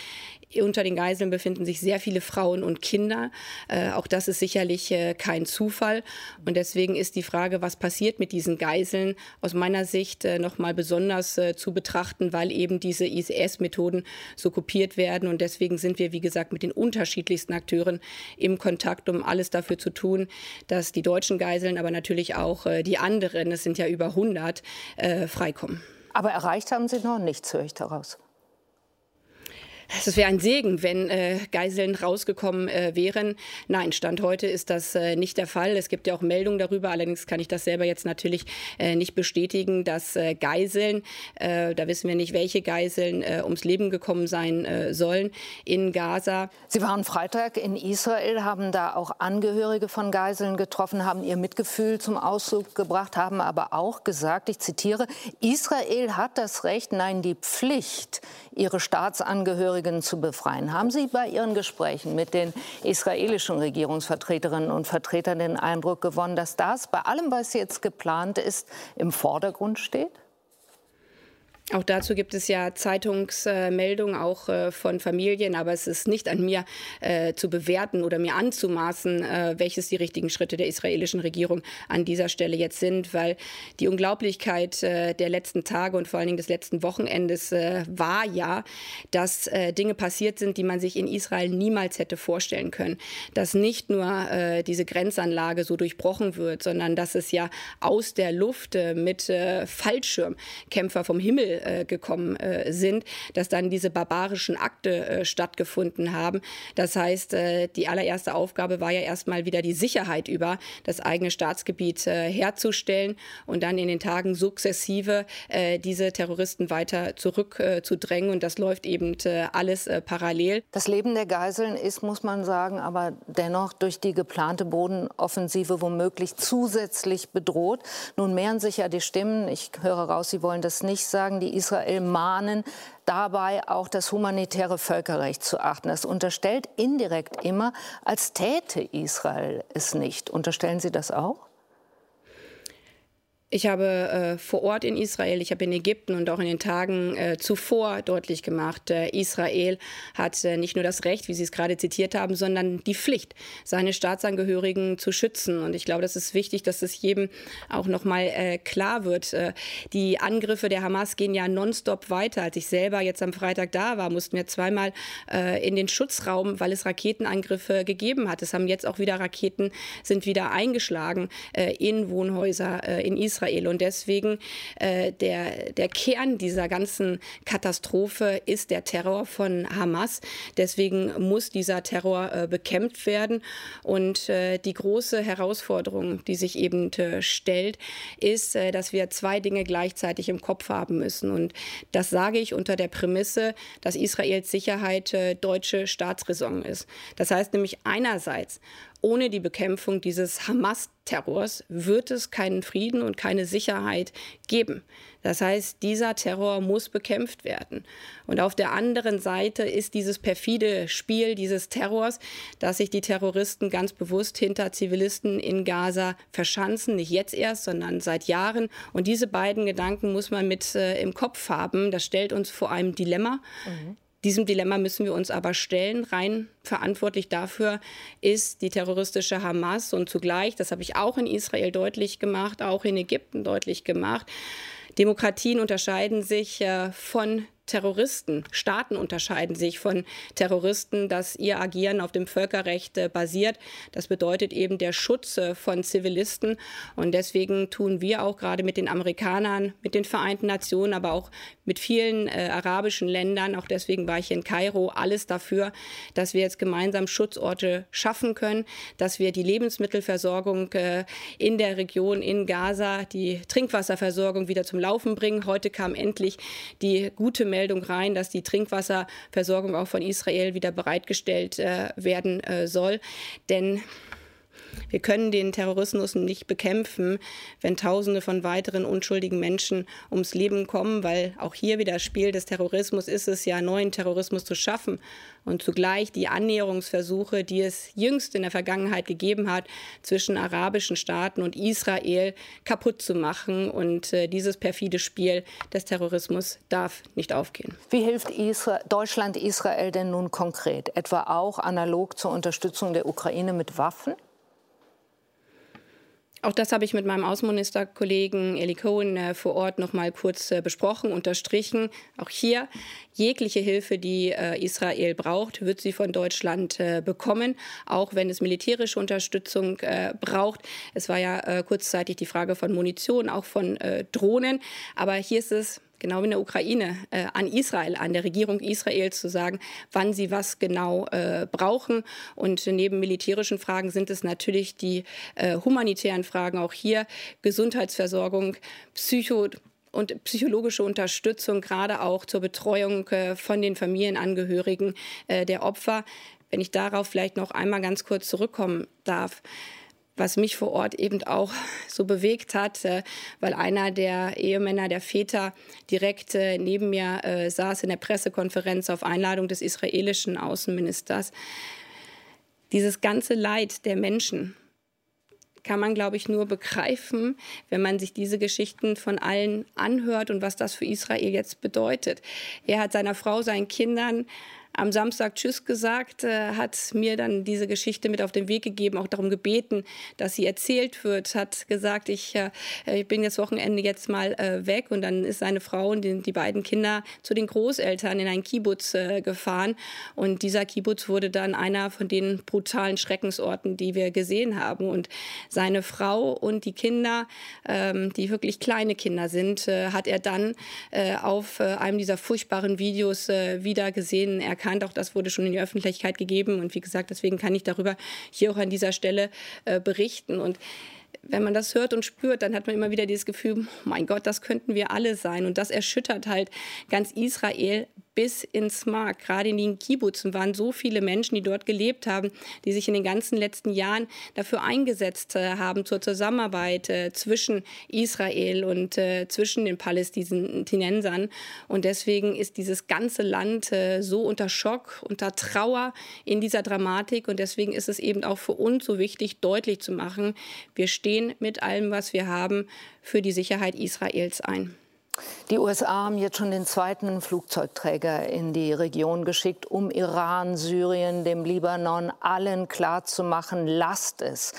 Unter den Geiseln befinden sich sehr viele Frauen und Kinder. Äh, auch das ist sicherlich äh, kein Zufall. Und deswegen ist die Frage, was passiert mit diesen Geiseln, aus meiner Sicht äh, noch mal besonders äh, zu betrachten, weil eben diese ISS-Methoden so kopiert werden. Und deswegen sind wir, wie gesagt, mit den unterschiedlichsten Akteuren im Kontakt, um alles dafür zu tun, dass die deutschen Geiseln, aber natürlich auch äh, die anderen, es sind ja über 100, äh, freikommen. Aber erreicht haben Sie noch nichts, höre ich daraus. Es wäre ein Segen, wenn äh, Geiseln rausgekommen äh, wären. Nein, Stand heute ist das äh, nicht der Fall. Es gibt ja auch Meldungen darüber. Allerdings kann ich das selber jetzt natürlich äh, nicht bestätigen, dass äh, Geiseln, äh, da wissen wir nicht, welche Geiseln ums Leben gekommen sein sollen in Gaza. Sie waren Freitag in Israel, haben da auch Angehörige von Geiseln getroffen, haben ihr Mitgefühl zum Ausdruck gebracht, haben aber auch gesagt, ich zitiere, Israel hat das Recht, nein, die Pflicht, ihre Staatsangehörigen zu befreien. Haben Sie bei Ihren Gesprächen mit den israelischen Regierungsvertreterinnen und Vertretern den Eindruck gewonnen, dass das bei allem, was jetzt geplant ist, im Vordergrund steht? Auch dazu gibt es ja Zeitungsmeldungen, auch äh, von Familien, aber es ist nicht an mir äh, zu bewerten oder mir anzumaßen, äh, welches die richtigen Schritte der israelischen Regierung an dieser Stelle jetzt sind, weil die Unglaublichkeit der letzten Tage und vor allen Dingen des letzten Wochenendes war ja, dass Dinge passiert sind, die man sich in Israel niemals hätte vorstellen können. Dass nicht nur diese Grenzanlage so durchbrochen wird, sondern dass es ja aus der Luft mit Fallschirmkämpfer vom Himmel äh, gekommen äh, sind, dass dann diese barbarischen Akte äh, stattgefunden haben. Das heißt, die allererste Aufgabe war ja erstmal wieder die Sicherheit über das eigene Staatsgebiet herzustellen und dann in den Tagen sukzessive diese Terroristen weiter zurückzudrängen. und das läuft eben alles parallel. Das Leben der Geiseln ist, muss man sagen, aber dennoch durch die geplante Bodenoffensive womöglich zusätzlich bedroht. Nun mehren sich ja die Stimmen. Ich höre raus, Sie wollen das nicht sagen die Israel mahnen, dabei auch das humanitäre Völkerrecht zu achten. Das unterstellt indirekt immer, als täte Israel es nicht. Unterstellen Sie das auch? Ich habe äh, vor Ort in Israel, ich habe in Ägypten und auch in den Tagen äh, zuvor deutlich gemacht, äh, Israel hat äh, nicht nur das Recht, wie Sie es gerade zitiert haben, sondern die Pflicht, seine Staatsangehörigen zu schützen. Und ich glaube, das ist wichtig, dass es jedem auch noch mal äh, klar wird. Äh, die Angriffe der Hamas gehen ja nonstop weiter. Als ich selber jetzt am Freitag da war, mussten wir zweimal in den Schutzraum, weil es Raketenangriffe gegeben hat. Es haben jetzt auch wieder Raketen, sind wieder eingeschlagen in Wohnhäuser in Israel. Israel. Und deswegen äh, der, der Kern dieser ganzen Katastrophe ist der Terror von Hamas. Deswegen muss dieser Terror äh, bekämpft werden. Und äh, die große Herausforderung, die sich eben äh, stellt, ist, äh, dass wir zwei Dinge gleichzeitig im Kopf haben müssen. Und das sage ich unter der Prämisse, dass Israels Sicherheit äh, deutsche Staatsräson ist. Das heißt nämlich einerseits ohne die Bekämpfung dieses Hamas-Terrors wird es keinen Frieden und keine Sicherheit geben. Das heißt, dieser Terror muss bekämpft werden. Und auf der anderen Seite ist dieses perfide Spiel dieses Terrors, dass sich die Terroristen ganz bewusst hinter Zivilisten in Gaza verschanzen, nicht jetzt erst, sondern seit Jahren. Und diese beiden Gedanken muss man mit äh, im Kopf haben. Das stellt uns vor einem Dilemma. Mhm. Diesem Dilemma müssen wir uns aber stellen. Rein verantwortlich dafür ist die terroristische Hamas und zugleich, das habe ich auch in Israel deutlich gemacht, auch in Ägypten deutlich gemacht, Demokratien unterscheiden sich äh, von Terroristen. Staaten unterscheiden sich von Terroristen, dass ihr Agieren auf dem Völkerrecht äh, basiert. Das bedeutet eben der Schutz äh, von Zivilisten. Und deswegen tun wir auch gerade mit den Amerikanern, mit den Vereinten Nationen, aber auch mit vielen äh, arabischen Ländern, auch deswegen war ich in Kairo, alles dafür, dass wir jetzt gemeinsam Schutzorte schaffen können, dass wir die Lebensmittelversorgung äh, in der Region in Gaza, die Trinkwasserversorgung wieder zum Laufen bringen. Heute kam endlich die gute Meldung rein, dass die Trinkwasserversorgung auch von Israel wieder bereitgestellt äh, werden äh, soll. Denn Wir können den Terrorismus nicht bekämpfen, wenn Tausende von weiteren unschuldigen Menschen ums Leben kommen, weil auch hier wieder Spiel des Terrorismus ist es ja, neuen Terrorismus zu schaffen und zugleich die Annäherungsversuche, die es jüngst in der Vergangenheit gegeben hat, zwischen arabischen Staaten und Israel kaputt zu machen. Und äh, dieses perfide Spiel des Terrorismus darf nicht aufgehen. Wie hilft Isra Deutschland Israel denn nun konkret? Etwa auch analog zur Unterstützung der Ukraine mit Waffen? Auch das habe ich mit meinem Außenministerkollegen Eli Cohen äh, vor Ort noch mal kurz äh, besprochen, unterstrichen. Auch hier jegliche Hilfe, die äh, Israel braucht, wird sie von Deutschland bekommen, auch wenn es militärische Unterstützung braucht. Es war ja kurzzeitig die Frage von Munition, auch von Drohnen. Aber hier ist es genau wie in der Ukraine, äh, an Israel, an der Regierung Israels zu sagen, wann sie was genau äh, brauchen. Und neben militärischen Fragen sind es natürlich die äh, humanitären Fragen, auch hier Gesundheitsversorgung, Psycho und psychologische Unterstützung, gerade auch zur Betreuung äh, von den Familienangehörigen äh, der Opfer. Wenn ich darauf vielleicht noch einmal ganz kurz zurückkommen darf was mich vor Ort eben auch so bewegt hat, äh, weil einer der Ehemänner, der Väter, direkt äh, neben mir äh, saß in der Pressekonferenz auf Einladung des israelischen Außenministers. Dieses ganze Leid der Menschen kann man, glaube ich, nur begreifen, wenn man sich diese Geschichten von allen anhört und was das für Israel jetzt bedeutet. Er hat seiner Frau, seinen Kindern am Samstag Tschüss gesagt, äh, hat mir dann diese Geschichte mit auf den Weg gegeben, auch darum gebeten, dass sie erzählt wird, hat gesagt, ich, äh, ich bin das Wochenende jetzt mal äh, weg. Und dann ist seine Frau und die, die beiden Kinder zu den Großeltern in ein Kibbutz äh, gefahren. Und dieser Kibbutz wurde dann einer von den brutalen Schreckensorten, die wir gesehen haben. Und seine Frau und die Kinder, ähm, die wirklich kleine Kinder sind, äh, hat er dann äh, auf einem dieser furchtbaren Videos wieder gesehen. Er bekannt. Auch das wurde schon in die Öffentlichkeit gegeben. Und wie gesagt, deswegen kann ich darüber hier auch an dieser Stelle äh, berichten. Und wenn man das hört und spürt, dann hat man immer wieder dieses Gefühl, mein Gott, das könnten wir alle sein. Und das erschüttert halt ganz Israel bis ins Mark. Gerade in den Kibbutzen waren so viele Menschen, die dort gelebt haben, die sich in den ganzen letzten Jahren dafür eingesetzt äh, haben zur Zusammenarbeit äh, zwischen Israel und äh, zwischen den Palästinensern. Und deswegen ist dieses ganze Land so unter Schock, unter Trauer in dieser Dramatik. Und deswegen ist es eben auch für uns so wichtig, deutlich zu machen, wir stehen mit allem, was wir haben, für die Sicherheit Israels ein. Die USA haben jetzt schon den zweiten Flugzeugträger in die Region geschickt, um Iran, Syrien, dem Libanon allen klarzumachen, lasst es.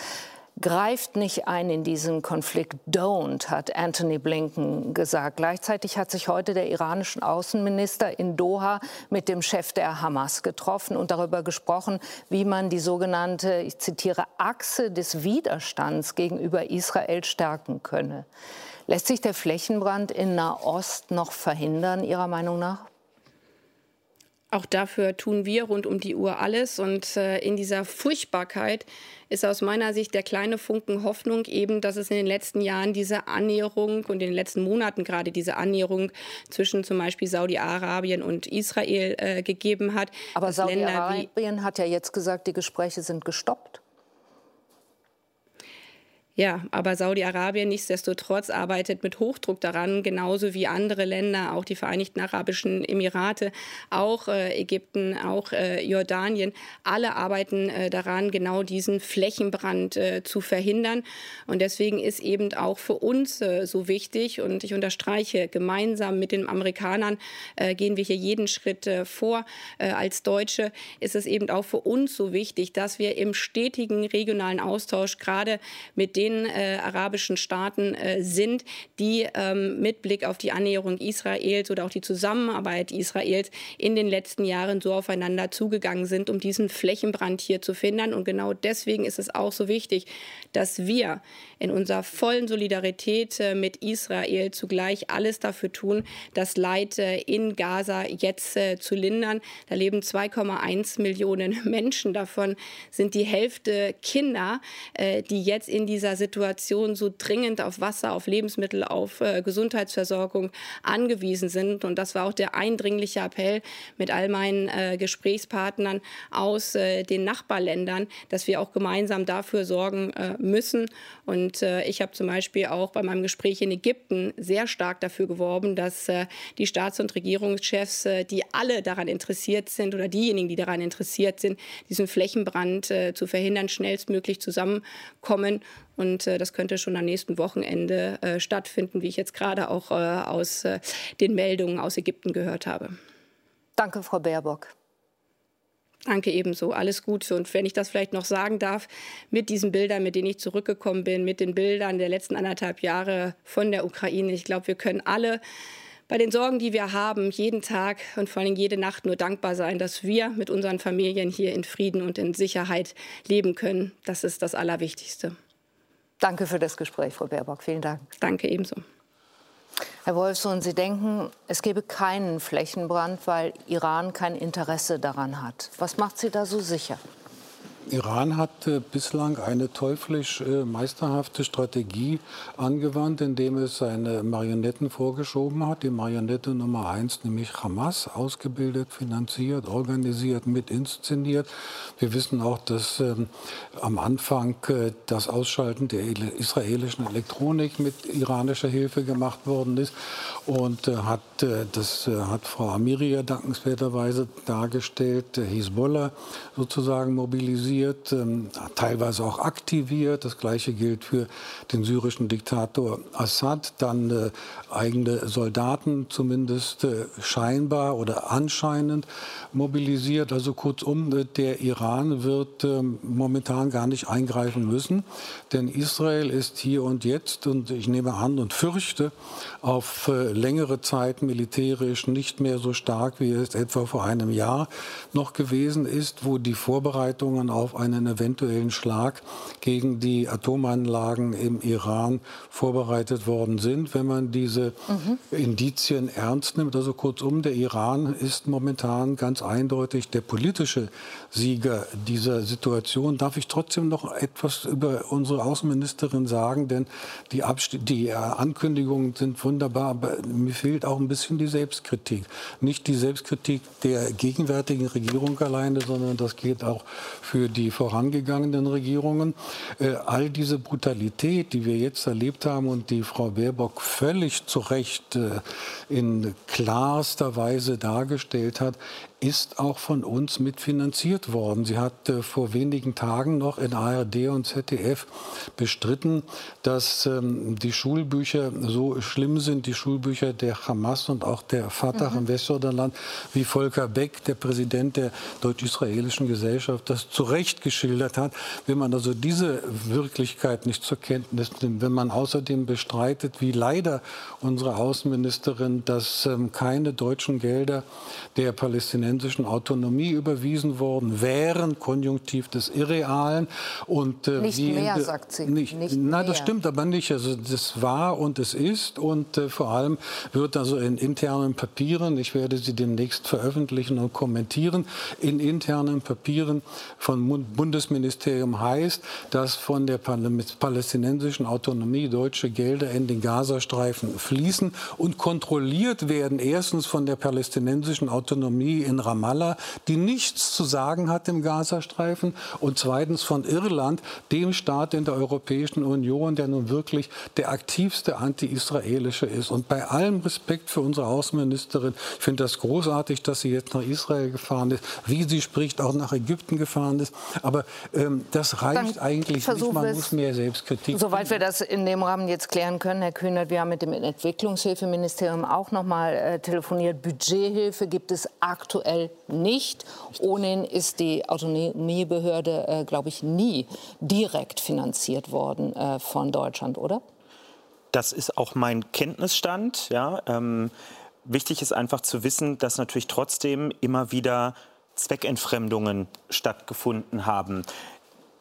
Greift nicht ein in diesen Konflikt, don't, hat Anthony Blinken gesagt. Gleichzeitig hat sich heute der iranische Außenminister in Doha mit dem Chef der Hamas getroffen und darüber gesprochen, wie man die sogenannte, ich zitiere, Achse des Widerstands gegenüber Israel stärken könne. Lässt sich der Flächenbrand in Nahost noch verhindern, Ihrer Meinung nach? Auch dafür tun wir rund um die Uhr alles. Und äh, in dieser Furchtbarkeit ist aus meiner Sicht der kleine Funken Hoffnung eben, dass es in den letzten Jahren diese Annäherung und in den letzten Monaten gerade diese Annäherung zwischen zum Beispiel Saudi-Arabien und Israel äh, gegeben hat. Aber Saudi-Arabien hat ja jetzt gesagt, die Gespräche sind gestoppt. Ja, aber Saudi-Arabien nichtsdestotrotz arbeitet mit Hochdruck daran, genauso wie andere Länder, auch die Vereinigten Arabischen Emirate, auch äh, Ägypten, auch äh, Jordanien. Alle arbeiten äh, daran, genau diesen Flächenbrand zu verhindern. Und deswegen ist eben auch für uns so wichtig, und ich unterstreiche, gemeinsam mit den Amerikanern gehen wir hier jeden Schritt vor. als Deutsche ist es eben auch für uns so wichtig, dass wir im stetigen regionalen Austausch gerade mit den den äh, arabischen Staaten äh, sind, die ähm, mit Blick auf die Annäherung Israels oder auch die Zusammenarbeit Israels in den letzten Jahren so aufeinander zugegangen sind, um diesen Flächenbrand hier zu finden. Und genau deswegen ist es auch so wichtig, dass wir in unserer vollen Solidarität äh, mit Israel zugleich alles dafür tun, das Leid äh, in Gaza jetzt äh, zu lindern. Da leben 2,1 Millionen (laughs) Menschen. Davon sind die Hälfte Kinder, die jetzt in dieser Situation so dringend auf Wasser, auf Lebensmittel, auf Gesundheitsversorgung angewiesen sind. Und das war auch der eindringliche Appell mit all meinen Gesprächspartnern aus den Nachbarländern, dass wir auch gemeinsam dafür sorgen müssen. Und ich habe zum Beispiel auch bei meinem Gespräch in Ägypten sehr stark dafür geworben, dass äh, die Staats- und Regierungschefs, äh, die alle daran interessiert sind oder diejenigen, die daran interessiert sind, diesen Flächenbrand äh, zu verhindern, schnellstmöglich zusammenkommen. Und das könnte schon am nächsten Wochenende stattfinden, wie ich jetzt gerade auch aus den Meldungen aus Ägypten gehört habe. Danke, Frau Baerbock. Danke ebenso. Alles Gute. Und wenn ich das vielleicht noch sagen darf, mit diesen Bildern, mit denen ich zurückgekommen bin, mit den Bildern der letzten anderthalb Jahre von der Ukraine, ich glaube, wir können alle bei den Sorgen, die wir haben, jeden Tag und vor allem jede Nacht nur dankbar sein, dass wir mit unseren Familien hier in Frieden und in Sicherheit leben können. Das ist das Allerwichtigste. Danke für das Gespräch, Frau Baerbock. Vielen Dank. Danke ebenso. Herr Wolfsohn, Sie denken, es gebe keinen Flächenbrand, weil Iran kein Interesse daran hat. Was macht Sie da so sicher? Iran hat äh, bislang eine teuflisch äh, meisterhafte Strategie angewandt, indem es seine Marionetten vorgeschoben hat. Die Marionette Nummer eins, nämlich Hamas, ausgebildet, finanziert, organisiert, mit inszeniert. Wir wissen auch, dass ähm, am Anfang äh, das Ausschalten der israelischen Elektronik mit iranischer Hilfe gemacht worden ist. Und äh, hat, das äh, hat Frau Amiria dankenswerterweise dargestellt, Hisbollah sozusagen mobilisiert ähm, teilweise auch aktiviert. Das Gleiche gilt für den syrischen Diktator Assad. Dann äh, eigene Soldaten zumindest äh, scheinbar oder anscheinend mobilisiert. Also kurzum, äh, der Iran wird ähm, momentan gar nicht eingreifen müssen, denn Israel ist hier und jetzt und ich nehme an und fürchte auf äh, längere Zeit militärisch nicht mehr so stark, wie es etwa vor einem Jahr noch gewesen ist, wo die Vorbereitungen auf einen eventuellen Schlag gegen die Atomanlagen im Iran vorbereitet worden sind. Wenn man diese mhm. Indizien ernst nimmt, also kurzum, der Iran ist momentan ganz eindeutig der politische Sieger dieser Situation. Darf ich trotzdem noch etwas über unsere Außenministerin sagen, denn die, die Ankündigungen sind wunderbar, aber mir fehlt auch ein bisschen die Selbstkritik. Nicht die Selbstkritik der gegenwärtigen Regierung alleine, sondern das geht auch für die vorangegangenen Regierungen. Äh, all diese Brutalität, die wir jetzt erlebt haben und die Frau Baerbock völlig zu Recht äh, in klarster Weise dargestellt hat, ist auch von uns mitfinanziert worden. Sie hat äh, vor wenigen Tagen noch in ARD und ZDF bestritten, dass ähm, die Schulbücher so schlimm sind, die Schulbücher der Hamas und auch der Fatah mhm. im Westjordanland, wie Volker Beck, der Präsident der deutsch-israelischen Gesellschaft, das zu Recht geschildert hat. Wenn man also diese Wirklichkeit nicht zur Kenntnis nimmt, wenn man außerdem bestreitet, wie leider unsere Außenministerin, dass ähm, keine deutschen Gelder der Palästinenser palästinensischen Autonomie überwiesen worden wären, Konjunktiv des Irrealen. Und, äh, nicht mehr, sagt sie. Nicht, nicht nein, das stimmt aber nicht. Also das war und es ist und äh, vor allem wird also in internen Papieren, ich werde sie demnächst veröffentlichen und kommentieren, in internen Papieren vom Bundesministerium heißt, dass von der palästinensischen Autonomie deutsche Gelder in den Gazastreifen fließen und kontrolliert werden, erstens von der palästinensischen Autonomie in Ramallah, die nichts zu sagen hat im Gazastreifen und zweitens von Irland, dem Staat in der Europäischen Union, der nun wirklich der aktivste anti-israelische ist. Und bei allem Respekt für unsere Außenministerin, ich finde das großartig, dass sie jetzt nach Israel gefahren ist, wie sie spricht, auch nach Ägypten gefahren ist. Aber ähm, das reicht Dann eigentlich nicht. Man muss mehr Selbstkritik. Soweit wir das in dem Rahmen jetzt klären können, Herr Kühnert, wir haben mit dem Entwicklungshilfeministerium auch noch mal äh, telefoniert. Budgethilfe gibt es aktuell aktuell nicht. Ohnehin ist die Autonomiebehörde, äh, glaube ich, nie direkt finanziert worden äh, von Deutschland, oder? Das ist auch mein Kenntnisstand. Ja. Ähm, wichtig ist einfach zu wissen, dass natürlich trotzdem immer wieder Zweckentfremdungen stattgefunden haben.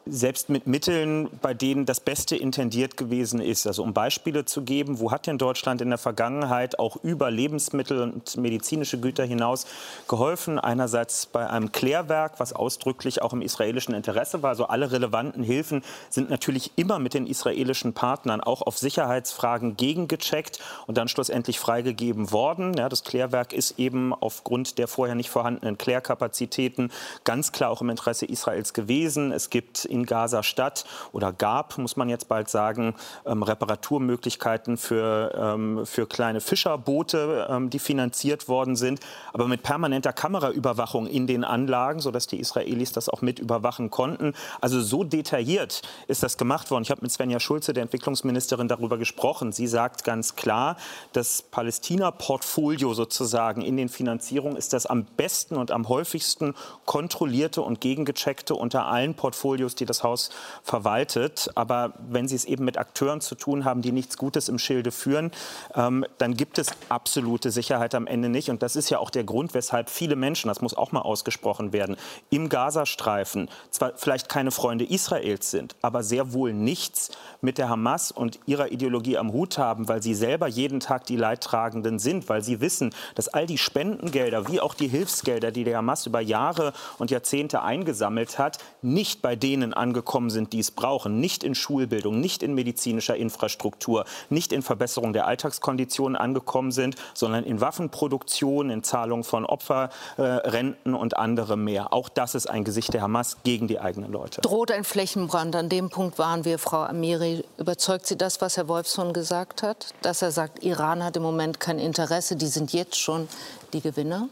Selbst mit Mitteln, bei denen das Beste intendiert gewesen ist. Also um Beispiele zu geben, wo hat denn Deutschland in der Vergangenheit auch über Lebensmittel und medizinische Güter hinaus geholfen? Einerseits bei einem Klärwerk, was ausdrücklich auch im israelischen Interesse war. Also alle relevanten Hilfen sind natürlich immer mit den israelischen Partnern auch auf Sicherheitsfragen gegengecheckt und dann schlussendlich freigegeben worden. Ja, das Klärwerk ist eben aufgrund der vorher nicht vorhandenen Klärkapazitäten ganz klar auch im Interesse Israels gewesen. Es gibt in Gaza Stadt oder gab, muss man jetzt bald sagen, ähm, Reparaturmöglichkeiten für, ähm, für kleine Fischerboote, ähm, die finanziert worden sind, aber mit permanenter Kameraüberwachung in den Anlagen, sodass die Israelis das auch mit überwachen konnten. Also so detailliert ist das gemacht worden. Ich habe mit Svenja Schulze, der Entwicklungsministerin, darüber gesprochen. Sie sagt ganz klar, das Palästina-Portfolio sozusagen in den Finanzierungen ist das am besten und am häufigsten kontrollierte und gegengecheckte unter allen Portfolios, die die das Haus verwaltet. Aber wenn Sie es eben mit Akteuren zu tun haben, die nichts Gutes im Schilde führen, ähm, dann gibt es absolute Sicherheit am Ende nicht. Und das ist ja auch der Grund, weshalb viele Menschen, das muss auch mal ausgesprochen werden, im Gazastreifen zwar vielleicht keine Freunde Israels sind, aber sehr wohl nichts mit der Hamas und ihrer Ideologie am Hut haben, weil sie selber jeden Tag die Leidtragenden sind, weil sie wissen, dass all die Spendengelder wie auch die Hilfsgelder, die die Hamas über Jahre und Jahrzehnte eingesammelt hat, nicht bei denen angekommen sind, die es brauchen. Nicht in Schulbildung, nicht in medizinischer Infrastruktur, nicht in Verbesserung der Alltagskonditionen angekommen sind, sondern in Waffenproduktion, in Zahlung von Opferrenten äh, und anderem mehr. Auch das ist ein Gesicht der Hamas gegen die eigenen Leute. Droht ein Flächenbrand? An dem Punkt waren wir, Frau Amiri. Überzeugt Sie das, was Herr Wolfson gesagt hat? Dass er sagt, Iran hat im Moment kein Interesse, die sind jetzt schon die Gewinner?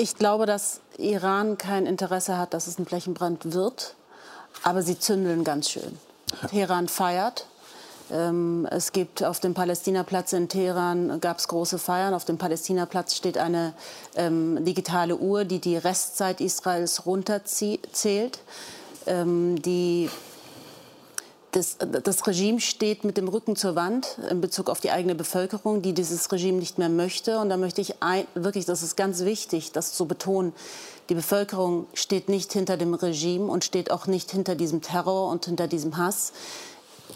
Ich glaube, dass Iran kein Interesse hat, dass es ein Flächenbrand wird. Aber sie zündeln ganz schön. Teheran feiert. Ähm, es gibt auf dem Palästinaplatz in Teheran gab es große Feiern. Auf dem Palästinaplatz steht eine ähm, digitale Uhr, die die Restzeit Israels runterzählt. Ähm, die das, das, Regime steht mit dem Rücken zur Wand in Bezug auf die eigene Bevölkerung, die dieses Regime nicht mehr möchte. Und da möchte ich ein, wirklich, das ist ganz wichtig, das zu betonen, die Bevölkerung steht nicht hinter dem Regime und steht auch nicht hinter diesem Terror und hinter diesem Hass.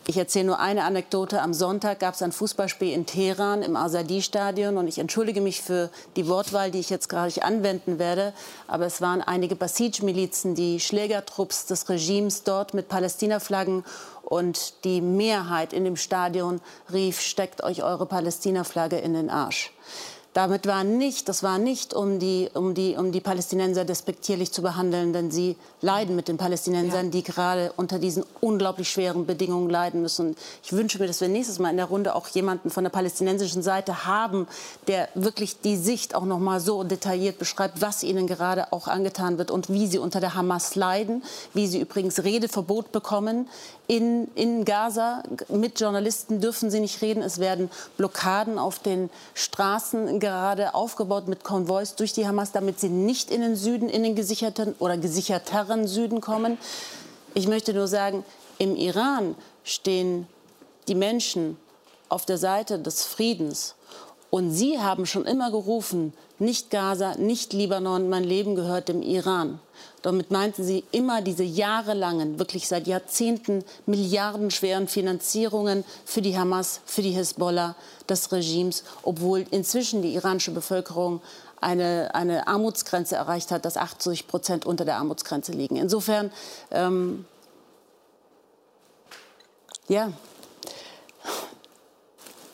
Ich erzähle nur eine Anekdote. Am Sonntag gab es ein Fußballspiel in Teheran im Azadi-Stadion. Und ich entschuldige mich für die Wortwahl, die ich jetzt gerade anwenden werde. Aber es waren einige Basij-Milizen, die Schlägertrupps des Regimes dort mit Palästina-Flaggen. Und die Mehrheit in dem Stadion rief, steckt euch eure Palästina-Flagge in den Arsch. Damit war nicht, das war nicht, um die, um, die, um die Palästinenser despektierlich zu behandeln, denn sie leiden mit den Palästinensern, ja. die gerade unter diesen unglaublich schweren Bedingungen leiden müssen. Ich wünsche mir, dass wir nächstes Mal in der Runde auch jemanden von der palästinensischen Seite haben, der wirklich die Sicht auch noch mal so detailliert beschreibt, was ihnen gerade auch angetan wird und wie sie unter der Hamas leiden, wie sie übrigens Redeverbot bekommen in, in Gaza. Mit Journalisten dürfen sie nicht reden. Es werden Blockaden auf den Straßen gerade aufgebaut mit Konvois durch die Hamas, damit sie nicht in den Süden, in den gesicherten oder gesicherteren Süden kommen. Ich möchte nur sagen, im Iran stehen die Menschen auf der Seite des Friedens. Und sie haben schon immer gerufen, nicht Gaza, nicht Libanon, mein Leben gehört dem Iran. Damit meinten sie immer diese jahrelangen, wirklich seit Jahrzehnten milliardenschweren Finanzierungen für die Hamas, für die Hisbollah des Regimes, obwohl inzwischen die iranische Bevölkerung eine, eine Armutsgrenze erreicht hat, dass 80 Prozent unter der Armutsgrenze liegen. Insofern, ähm, ja,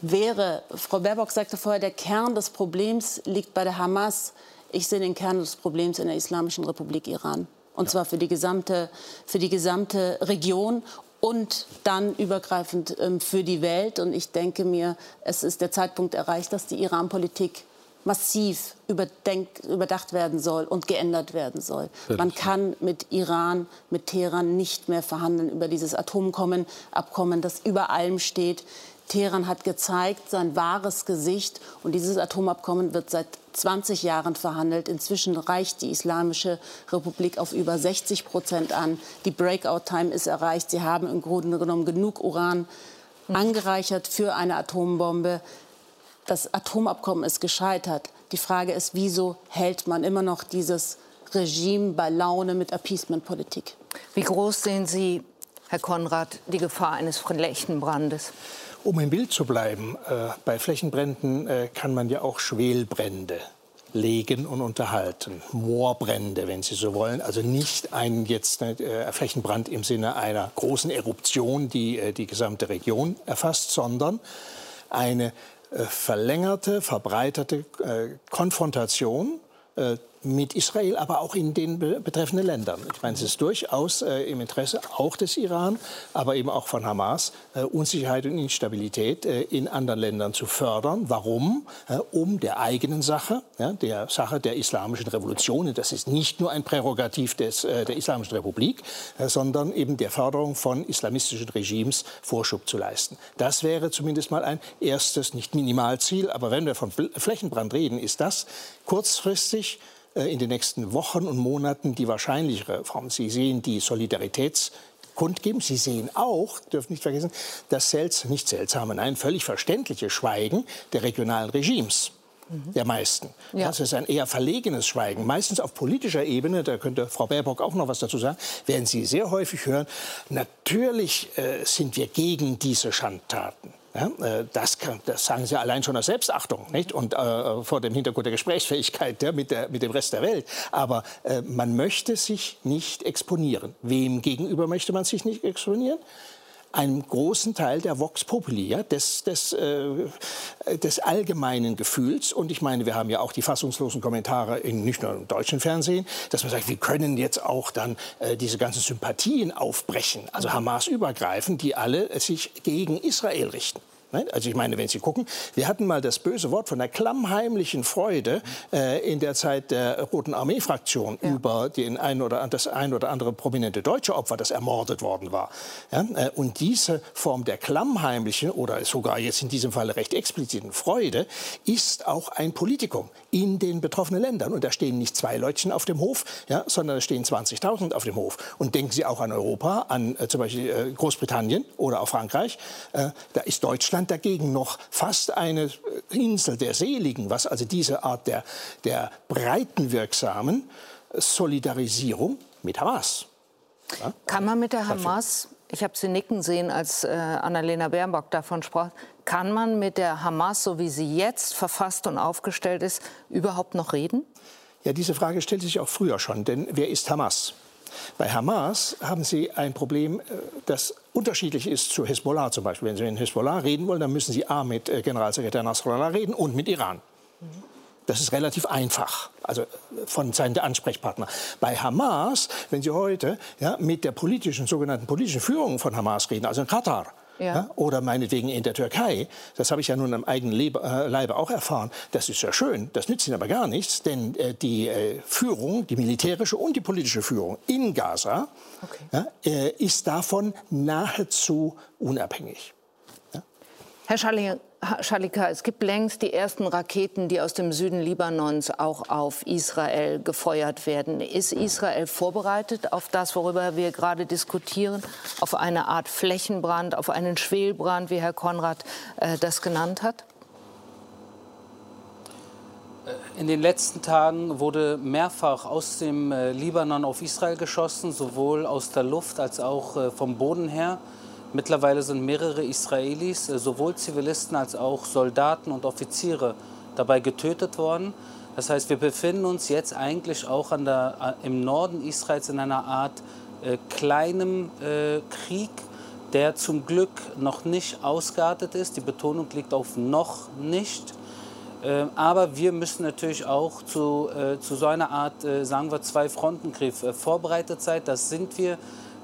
wäre, Frau Baerbock sagte vorher, der Kern des Problems liegt bei der Hamas. Ich sehe den Kern des Problems in der Islamischen Republik Iran. Und ja. zwar für die, gesamte, für die gesamte Region und dann übergreifend ähm, für die Welt. Und ich denke mir, es ist der Zeitpunkt erreicht, dass die Iran-Politik massiv überdenkt, überdacht werden soll und geändert werden soll. Man kann mit Iran, mit Teheran nicht mehr verhandeln über dieses Atomabkommen, das über allem steht. Teheran hat gezeigt sein wahres Gesicht und dieses Atomabkommen wird seit 20 Jahren verhandelt. Inzwischen reicht die Islamische Republik auf über 60 Prozent an. Die Breakout-Time ist erreicht. Sie haben im Grunde genommen genug Uran angereichert für eine Atombombe. Das Atomabkommen ist gescheitert. Die Frage ist, wieso hält man immer noch dieses Regime bei Laune mit Appeasement-Politik? Wie groß sehen Sie, Herr Konrad, die Gefahr eines Flächenbrandes? Um im Bild zu bleiben, äh, bei Flächenbränden äh, kann man ja auch Schwelbrände legen und unterhalten. Moorbrände, wenn Sie so wollen. Also nicht ein jetzt äh, Flächenbrand im Sinne einer großen Eruption, die äh, die gesamte Region erfasst, sondern eine äh, verlängerte, verbreiterte äh, Konfrontation mit Israel, aber auch in den betreffenden Ländern. Ich meine, es ist durchaus äh, im Interesse auch des Iran, aber eben auch von Hamas, äh, Unsicherheit und Instabilität äh, in anderen Ländern zu fördern. Warum? Äh, um der eigenen Sache, ja, der Sache der islamischen Revolution, das ist nicht nur ein Prärogativ des, äh, der Islamischen Republik, äh, sondern eben der Förderung von islamistischen Regimes Vorschub zu leisten. Das wäre zumindest mal ein erstes, nicht Minimalziel, aber wenn wir von Flächenbrand reden, ist das kurzfristig in den nächsten Wochen und Monaten die wahrscheinlichere Form. Sie sehen die Solidaritäts kundgeben. Sie sehen auch, dürfen nicht vergessen, das selts nicht seltsame, nein, völlig verständliche Schweigen der regionalen Regimes mhm. der meisten. Ja. Das ist ein eher verlegenes Schweigen. Meistens auf politischer Ebene, da könnte Frau Baerbock auch noch was dazu sagen, werden Sie sehr häufig hören, natürlich äh, sind wir gegen diese Schandtaten. Ja, äh, das, kann, das, sagen Sie allein schon aus Selbstachtung nicht? und äh, vor dem Hintergrund der Gesprächsfähigkeit ja, mit, der, mit, dem Rest der Welt. Aber äh, man möchte sich nicht exponieren. Wem gegenüber möchte man sich nicht exponieren? Einem großen Teil der Vox Populi, ja, des, des, äh, des allgemeinen Gefühls. Und ich meine, wir haben ja auch die fassungslosen Kommentare in nicht nur im deutschen Fernsehen, dass man sagt, wir können jetzt auch dann äh, diese ganzen Sympathien aufbrechen, also Hamas übergreifen, die alle sich gegen Israel richten. Also ich meine, wenn Sie gucken, wir hatten mal das böse Wort von der klammheimlichen Freude äh, in der Zeit der Roten Armee-Fraktion ja. über den ein oder, das ein oder andere prominente deutsche Opfer, das ermordet worden war. Ja? Äh, und diese Form der klammheimlichen oder sogar jetzt in diesem Fall recht expliziten Freude ist auch ein Politikum in den betroffenen Ländern. Und da stehen nicht zwei Leutchen auf dem Hof, ja, sondern da stehen 20.000 auf dem Hof. Und denken Sie auch an Europa, an äh, zum Beispiel äh, Großbritannien oder auch Frankreich. Äh, da ist Deutschland dagegen noch fast eine Insel der Seligen, was also diese Art der, der breitenwirksamen Solidarisierung mit Hamas. Ja? Kann man mit der Hamas ich habe Sie nicken sehen, als äh, Annalena Baerbock davon sprach. Kann man mit der Hamas, so wie sie jetzt verfasst und aufgestellt ist, überhaupt noch reden? Ja, diese Frage stellte sich auch früher schon. Denn wer ist Hamas? Bei Hamas haben Sie ein Problem, äh, das unterschiedlich ist zu Hezbollah zum Beispiel. Wenn Sie mit Hezbollah reden wollen, dann müssen Sie A mit äh, Generalsekretär Nasrallah reden und mit Iran. Das ist relativ einfach, also von Seiten der Ansprechpartner. Bei Hamas, wenn Sie heute ja, mit der politischen, sogenannten politischen Führung von Hamas reden, also in Katar, ja. Ja, oder meinetwegen in der Türkei. Das habe ich ja nun am eigenen äh, Leibe auch erfahren. Das ist ja schön, das nützt Ihnen aber gar nichts, denn äh, die äh, Führung, die militärische und die politische Führung in Gaza okay. ja, ist davon nahezu unabhängig. Herr Schallinger, Schalika, es gibt längst die ersten Raketen, die aus dem Süden Libanons auch auf Israel gefeuert werden. Ist Israel vorbereitet auf das, worüber wir gerade diskutieren, auf eine Art Flächenbrand, auf einen Schwelbrand, wie Herr Konrad äh, das genannt hat? In den letzten Tagen wurde mehrfach aus dem äh, Libanon auf Israel geschossen, sowohl aus der Luft als auch äh, vom Boden her. Mittlerweile sind mehrere Israelis, äh, sowohl Zivilisten als auch Soldaten und Offiziere, dabei getötet worden. Das heißt, wir befinden uns jetzt eigentlich auch der, äh, im Norden Israels in einer Art äh, kleinem äh, Krieg, der zum Glück noch nicht ausgeartet ist. Die Betonung liegt auf noch nicht. Äh, aber wir müssen natürlich auch zu, äh, zu so einer Art, sagen wir, Zwei-Fronten-Krieg vorbereitet sein. Das sind wir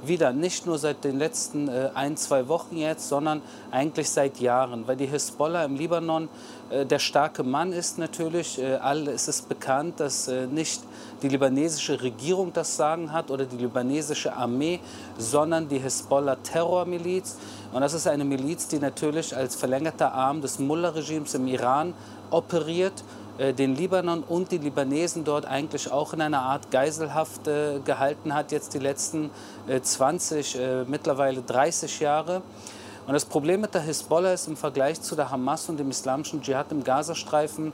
wieder, nicht nur seit den letzten äh, ein, zwei Wochen jetzt, sondern eigentlich seit Jahren. Weil die Hisbollah im Libanon äh, der starke Mann ist natürlich. Äh, all, es ist bekannt, dass äh, nicht die libanesische Regierung das Sagen hat oder die libanesische Armee, sondern die Hisbollah-Terrormiliz. Und das ist eine Miliz, die natürlich als verlängerter Arm des Mullah-Regimes im Iran operiert den Libanon und die Libanesen dort eigentlich auch in einer Art Geiselhaft äh, gehalten hat, jetzt die letzten 20, äh, mittlerweile 30 Jahre. Und das Problem mit der Hisbollah ist im Vergleich zu der Hamas und dem islamischen Dschihad im Gazastreifen,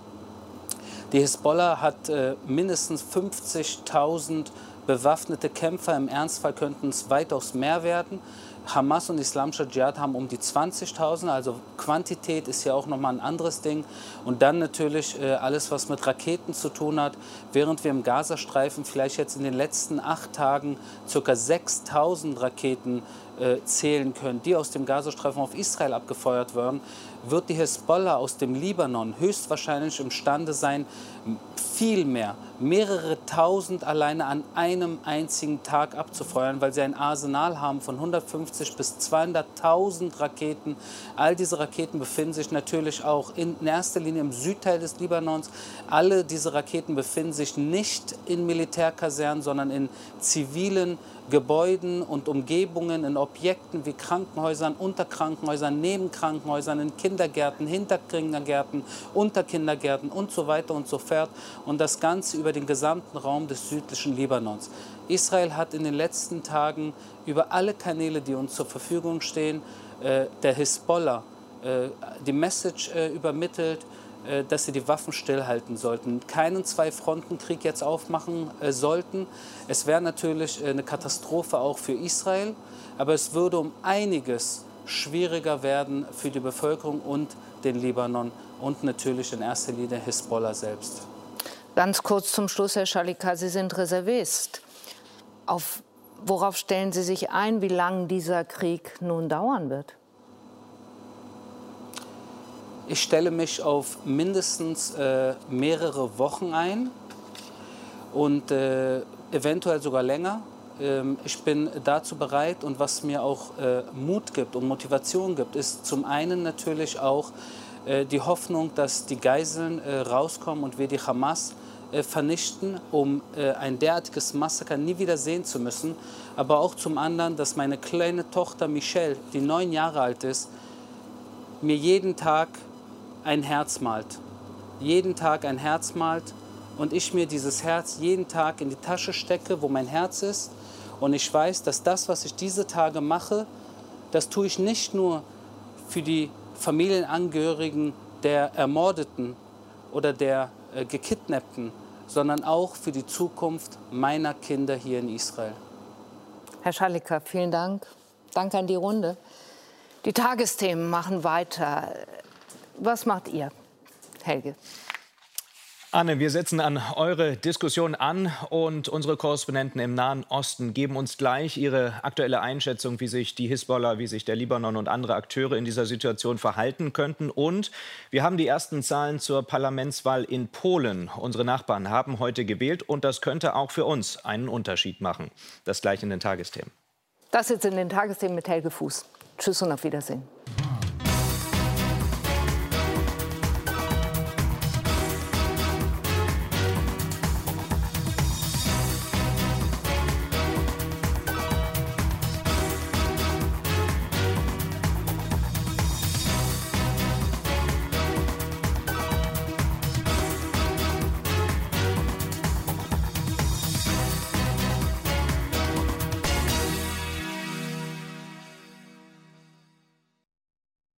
Die Hisbollah hat äh, mindestens 50.000 bewaffnete Kämpfer. Im Ernstfall könnten es weitaus mehr werden. Hamas und Islamischer Dschihad haben um die 20.000, also Quantität ist ja auch nochmal ein anderes Ding. Und dann natürlich äh, alles, was mit Raketen zu tun hat. Während wir im Gazastreifen vielleicht jetzt in den letzten acht Tagen ca. 6.000 Raketen äh, zählen können, die aus dem Gazastreifen auf Israel abgefeuert werden, wird die Hezbollah aus dem Libanon höchstwahrscheinlich imstande sein, viel mehr, mehrere tausend alleine an einem einzigen Tag abzufeuern, weil sie ein Arsenal haben von 150 bis 200.000 Raketen. All diese Raketen befinden sich natürlich auch in erster Linie im Südteil des Libanons. Alle diese Raketen befinden sich nicht in Militärkasernen, sondern in zivilen Gebäuden und Umgebungen, in Objekten wie Krankenhäusern, Unterkrankenhäusern, Nebenkrankenhäusern, in Kindergärten, Hinterkindergärten, Unterkindergärten und so weiter und so fort. Und das Ganze über den gesamten Raum des südlichen Libanons. Israel hat in den letzten Tagen über alle Kanäle, die uns zur Verfügung stehen, äh, der Hisbollah äh, die Message äh, übermittelt, dass sie die Waffen stillhalten sollten, keinen Zwei-Fronten-Krieg jetzt aufmachen äh, sollten. Es wäre natürlich äh, eine Katastrophe auch für Israel, aber es würde um einiges schwieriger werden für die Bevölkerung und den Libanon und natürlich in erster Linie Hisbollah selbst. Ganz kurz zum Schluss, Herr Schalika, Sie sind Reservist. Auf, worauf stellen Sie sich ein, wie lange dieser Krieg nun dauern wird? Ich stelle mich auf mindestens äh, mehrere Wochen ein und äh, eventuell sogar länger. Ähm, ich bin dazu bereit und was mir auch äh, Mut gibt und Motivation gibt, ist zum einen natürlich auch äh, die Hoffnung, dass die Geiseln äh, rauskommen und wir die Hamas äh, vernichten, um ein derartiges Massaker nie wieder sehen zu müssen. Aber auch zum anderen, dass meine kleine Tochter Michelle, die neun Jahre alt ist, mir jeden Tag ein Herz malt. Jeden Tag ein Herz malt und ich mir dieses Herz jeden Tag in die Tasche stecke, wo mein Herz ist. Und ich weiß, dass das, was ich diese Tage mache, das tue ich nicht nur für die Familienangehörigen der Ermordeten oder der äh, Gekidnappten, sondern auch für die Zukunft meiner Kinder hier in Israel. Herr Schalika, vielen Dank. Danke an die Runde. Die Tagesthemen machen weiter. Was macht ihr, Helge? Anne, wir setzen an eure Diskussion an und unsere Korrespondenten im Nahen Osten geben uns gleich ihre aktuelle Einschätzung, wie sich die Hisbollah, wie sich der Libanon und andere Akteure in dieser Situation verhalten könnten. Und wir haben die ersten Zahlen zur Parlamentswahl in Polen. Unsere Nachbarn haben heute gewählt und das könnte auch für uns einen Unterschied machen. Das gleich in den Tagesthemen. Das jetzt in den Tagesthemen mit Helge Fuß. Tschüss und auf Wiedersehen.